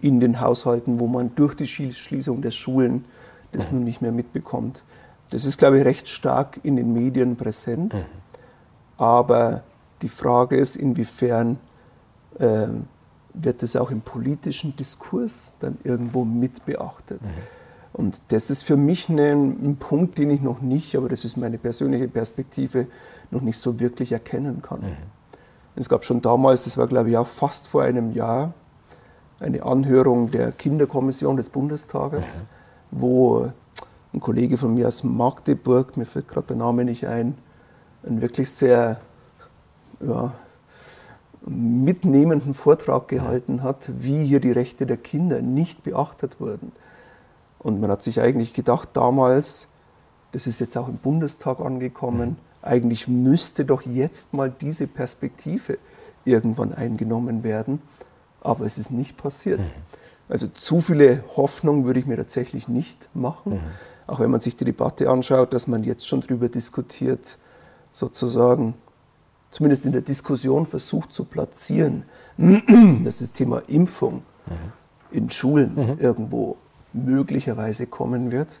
in den Haushalten, wo man durch die Schließung der Schulen das nun nicht mehr mitbekommt. Das ist, glaube ich, recht stark in den Medien präsent. Mhm. Aber die Frage ist, inwiefern äh, wird das auch im politischen Diskurs dann irgendwo mit beachtet. Mhm. Und das ist für mich ein, ein, Punkt, den ich noch nicht, aber das ist meine persönliche Perspektive, noch nicht so wirklich erkennen kann. Mhm. Es gab schon damals, das war glaube ich auch fast vor einem Jahr, eine Anhörung der Kinderkommission des Bundestages, mhm. wo ein Kollege von mir aus Magdeburg, mir fällt gerade der Name nicht ein, einen wirklich sehr ja, mitnehmenden Vortrag gehalten hat, wie hier die Rechte der Kinder nicht beachtet wurden. Und man hat sich eigentlich gedacht damals, das ist jetzt auch im Bundestag angekommen, eigentlich müsste doch jetzt mal diese Perspektive irgendwann eingenommen werden, aber es ist nicht passiert. Mhm. Also zu viele Hoffnung würde ich mir tatsächlich nicht machen, mhm. Auch wenn man sich die Debatte anschaut, dass man jetzt schon darüber diskutiert, sozusagen zumindest in der Diskussion versucht zu platzieren, dass das Thema Impfung mhm. in Schulen mhm. irgendwo möglicherweise kommen wird,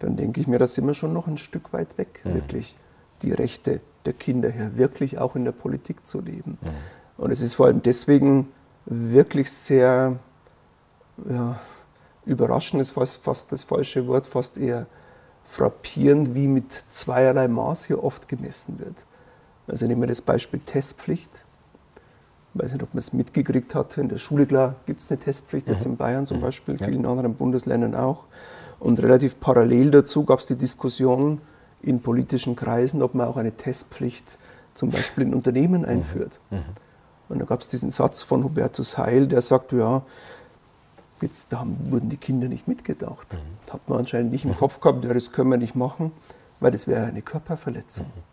dann denke ich mir, da sind wir schon noch ein Stück weit weg, mhm. wirklich die Rechte der Kinder hier wirklich auch in der Politik zu leben. Mhm. Und es ist vor allem deswegen wirklich sehr ja, überraschend, ist fast, fast das falsche Wort, fast eher frappierend, wie mit zweierlei Maß hier oft gemessen wird. Also nehmen wir das Beispiel Testpflicht. Ich weiß nicht, ob man es mitgekriegt hat. In der Schule, klar, gibt es eine Testpflicht, jetzt mhm. in Bayern zum mhm. Beispiel, in vielen anderen Bundesländern auch. Und relativ parallel dazu gab es die Diskussion in politischen Kreisen, ob man auch eine Testpflicht zum Beispiel in Unternehmen mhm. einführt. Und da gab es diesen Satz von Hubertus Heil, der sagt, ja, jetzt da wurden die Kinder nicht mitgedacht. Mhm. Hat man anscheinend nicht im Kopf gehabt, ja, das können wir nicht machen, weil das wäre eine Körperverletzung. Mhm.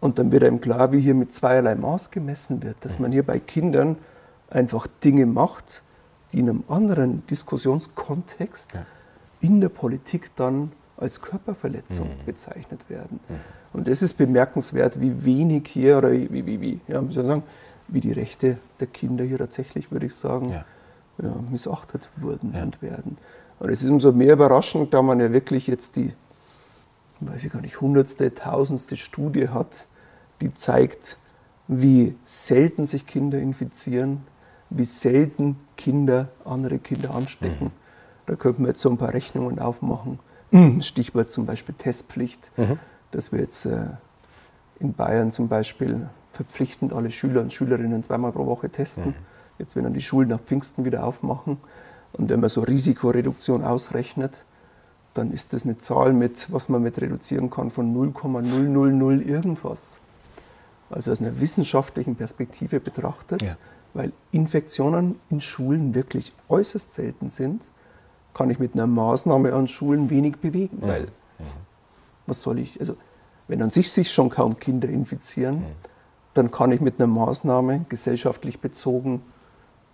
Und dann wird einem klar, wie hier mit zweierlei Maß gemessen wird, dass man hier bei Kindern einfach Dinge macht, die in einem anderen Diskussionskontext in der Politik dann als Körperverletzung mhm. bezeichnet werden. Mhm. Und das ist bemerkenswert, wie wenig hier, oder wie, wie, wie, ja, soll ich sagen, wie die Rechte der Kinder hier tatsächlich, würde ich sagen, ja. Ja, missachtet wurden ja. und werden. Und es ist umso mehr überraschend, da man ja wirklich jetzt die weiß ich gar nicht, hundertste, tausendste Studie hat, die zeigt, wie selten sich Kinder infizieren, wie selten Kinder andere Kinder anstecken. Mhm. Da könnten wir jetzt so ein paar Rechnungen aufmachen. Stichwort zum Beispiel Testpflicht, mhm. dass wir jetzt äh, in Bayern zum Beispiel verpflichtend alle Schüler und Schülerinnen zweimal pro Woche testen. Mhm. Jetzt, wenn dann die Schulen nach Pfingsten wieder aufmachen und wenn man so Risikoreduktion ausrechnet, dann ist das eine Zahl, mit, was man mit reduzieren kann von 0,000 irgendwas. Also aus einer wissenschaftlichen Perspektive betrachtet, ja. weil Infektionen in Schulen wirklich äußerst selten sind, kann ich mit einer Maßnahme an Schulen wenig bewegen. Ja. Weil, ja. was soll ich, also wenn an sich sich schon kaum Kinder infizieren, dann kann ich mit einer Maßnahme gesellschaftlich bezogen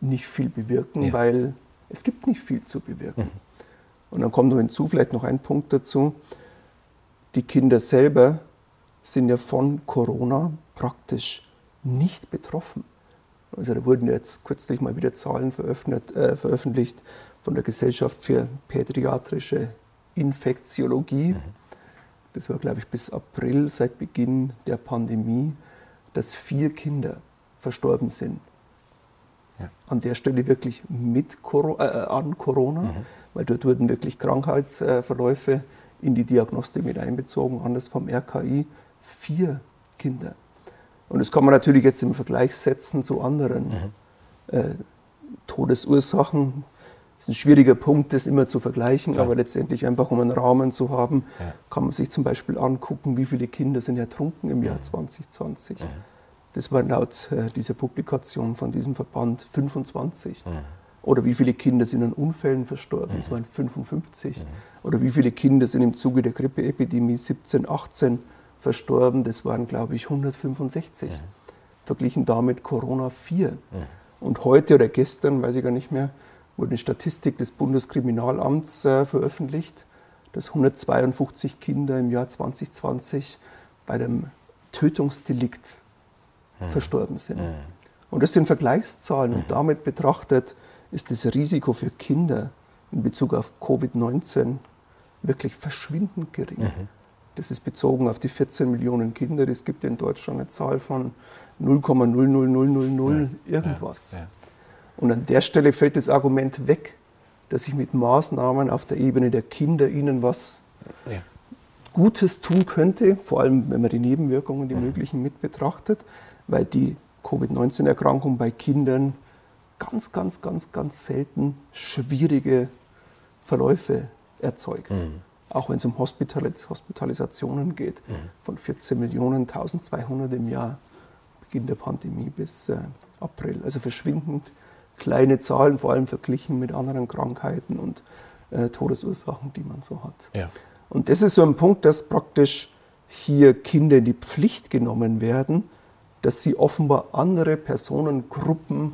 nicht viel bewirken, weil es gibt nicht viel zu bewirken. Mhm. Und dann kommt noch hinzu, vielleicht noch ein Punkt dazu, die Kinder selber sind ja von Corona praktisch nicht betroffen. Also da wurden jetzt kürzlich mal wieder Zahlen veröffentlicht, äh, veröffentlicht von der Gesellschaft für pädiatrische Infektiologie. Mhm. Das war, glaube ich, bis April, seit Beginn der Pandemie, dass vier Kinder verstorben sind. Ja. An der Stelle wirklich mit Coro äh, an Corona. Mhm weil dort wurden wirklich Krankheitsverläufe in die Diagnostik mit einbezogen, anders vom RKI, vier Kinder. Und das kann man natürlich jetzt im Vergleich setzen zu anderen mhm. äh, Todesursachen. Das ist ein schwieriger Punkt, das immer zu vergleichen, ja. aber letztendlich einfach, um einen Rahmen zu haben, ja. kann man sich zum Beispiel angucken, wie viele Kinder sind ertrunken im Jahr 2020. Mhm. Das war laut äh, dieser Publikation von diesem Verband 25. Mhm. Oder wie viele Kinder sind an Unfällen verstorben? Das waren 55. Oder wie viele Kinder sind im Zuge der Grippeepidemie 17, 18 verstorben? Das waren, glaube ich, 165. Verglichen damit Corona 4. Und heute oder gestern, weiß ich gar nicht mehr, wurde eine Statistik des Bundeskriminalamts äh, veröffentlicht, dass 152 Kinder im Jahr 2020 bei einem Tötungsdelikt verstorben sind. Und das sind Vergleichszahlen und damit betrachtet ist das Risiko für Kinder in Bezug auf Covid-19 wirklich verschwindend gering. Mhm. Das ist bezogen auf die 14 Millionen Kinder. Es gibt in Deutschland eine Zahl von 0,00000 ja. irgendwas. Ja. Ja. Und an der Stelle fällt das Argument weg, dass ich mit Maßnahmen auf der Ebene der Kinder ihnen was Gutes tun könnte, vor allem wenn man die Nebenwirkungen, die möglichen mit betrachtet, weil die Covid-19-Erkrankung bei Kindern ganz, ganz, ganz, ganz selten schwierige Verläufe erzeugt. Mhm. Auch wenn es um Hospitalis Hospitalisationen geht, mhm. von 14 Millionen, 1200 im Jahr, Beginn der Pandemie bis äh, April. Also verschwindend kleine Zahlen, vor allem verglichen mit anderen Krankheiten und äh, Todesursachen, die man so hat. Ja. Und das ist so ein Punkt, dass praktisch hier Kinder in die Pflicht genommen werden, dass sie offenbar andere Personengruppen mhm.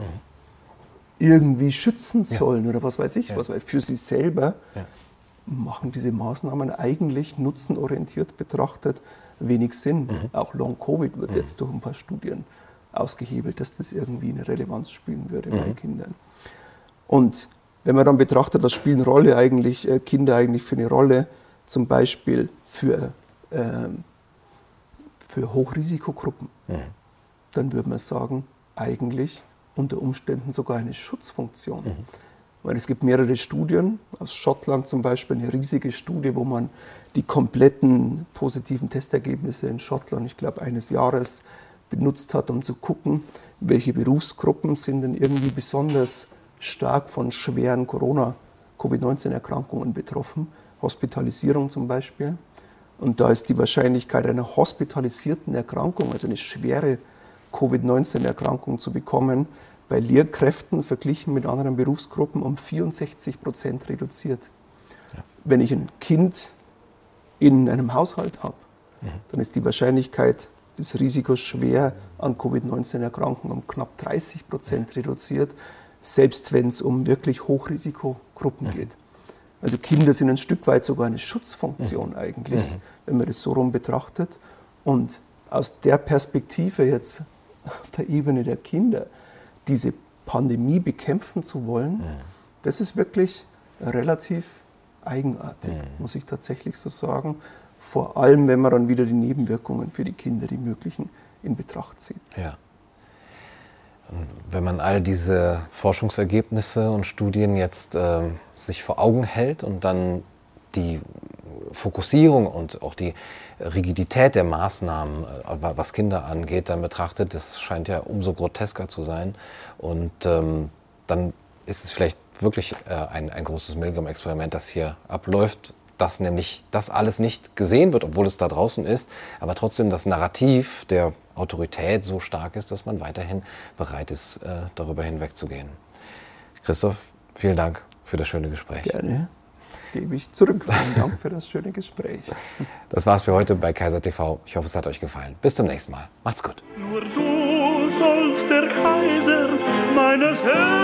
irgendwie schützen sollen ja. oder was weiß ich ja. was, weil für sie selber ja. machen diese Maßnahmen eigentlich nutzenorientiert betrachtet wenig Sinn. Mhm. Auch Long-Covid wird mhm. jetzt durch ein paar Studien ausgehebelt, dass das irgendwie eine Relevanz spielen würde bei mhm. Kindern. Und wenn man dann betrachtet, was spielen Rolle eigentlich, äh, Kinder eigentlich für eine Rolle, zum Beispiel für, äh, für Hochrisikogruppen, mhm. Dann würde man sagen, eigentlich unter Umständen sogar eine Schutzfunktion. Mhm. Weil es gibt mehrere Studien, aus Schottland zum Beispiel, eine riesige Studie, wo man die kompletten positiven Testergebnisse in Schottland, ich glaube eines Jahres, benutzt hat, um zu gucken, welche Berufsgruppen sind denn irgendwie besonders stark von schweren Corona-Covid-19-Erkrankungen betroffen, Hospitalisierung zum Beispiel. Und da ist die Wahrscheinlichkeit einer hospitalisierten Erkrankung, also eine schwere Covid-19-Erkrankung zu bekommen, bei Lehrkräften verglichen mit anderen Berufsgruppen um 64 Prozent reduziert. Ja. Wenn ich ein Kind in einem Haushalt habe, mhm. dann ist die Wahrscheinlichkeit des Risikos schwer an Covid-19 um knapp 30 Prozent reduziert, selbst wenn es um wirklich Hochrisikogruppen geht. Also Kinder sind ein Stück weit sogar eine Schutzfunktion eigentlich, wenn man das so rum betrachtet. Und aus der Perspektive jetzt auf der Ebene der Kinder diese Pandemie bekämpfen zu wollen, das ist wirklich relativ eigenartig, muss ich tatsächlich so sagen vor allem wenn man dann wieder die Nebenwirkungen für die Kinder, die möglichen, in Betracht zieht. Ja. Wenn man all diese Forschungsergebnisse und Studien jetzt äh, sich vor Augen hält und dann die Fokussierung und auch die Rigidität der Maßnahmen, äh, was Kinder angeht, dann betrachtet, das scheint ja umso grotesker zu sein. Und ähm, dann ist es vielleicht wirklich äh, ein, ein großes Milgram-Experiment, das hier abläuft, dass nämlich das alles nicht gesehen wird, obwohl es da draußen ist, aber trotzdem das Narrativ der Autorität so stark ist, dass man weiterhin bereit ist, äh, darüber hinwegzugehen. Christoph, vielen Dank für das schöne Gespräch. Gerne. Gebe ich zurück. Vielen Dank für das schöne Gespräch. Das war's für heute bei Kaiser TV. Ich hoffe, es hat euch gefallen. Bis zum nächsten Mal. Macht's gut. Nur du sollst der Kaiser meines Herzens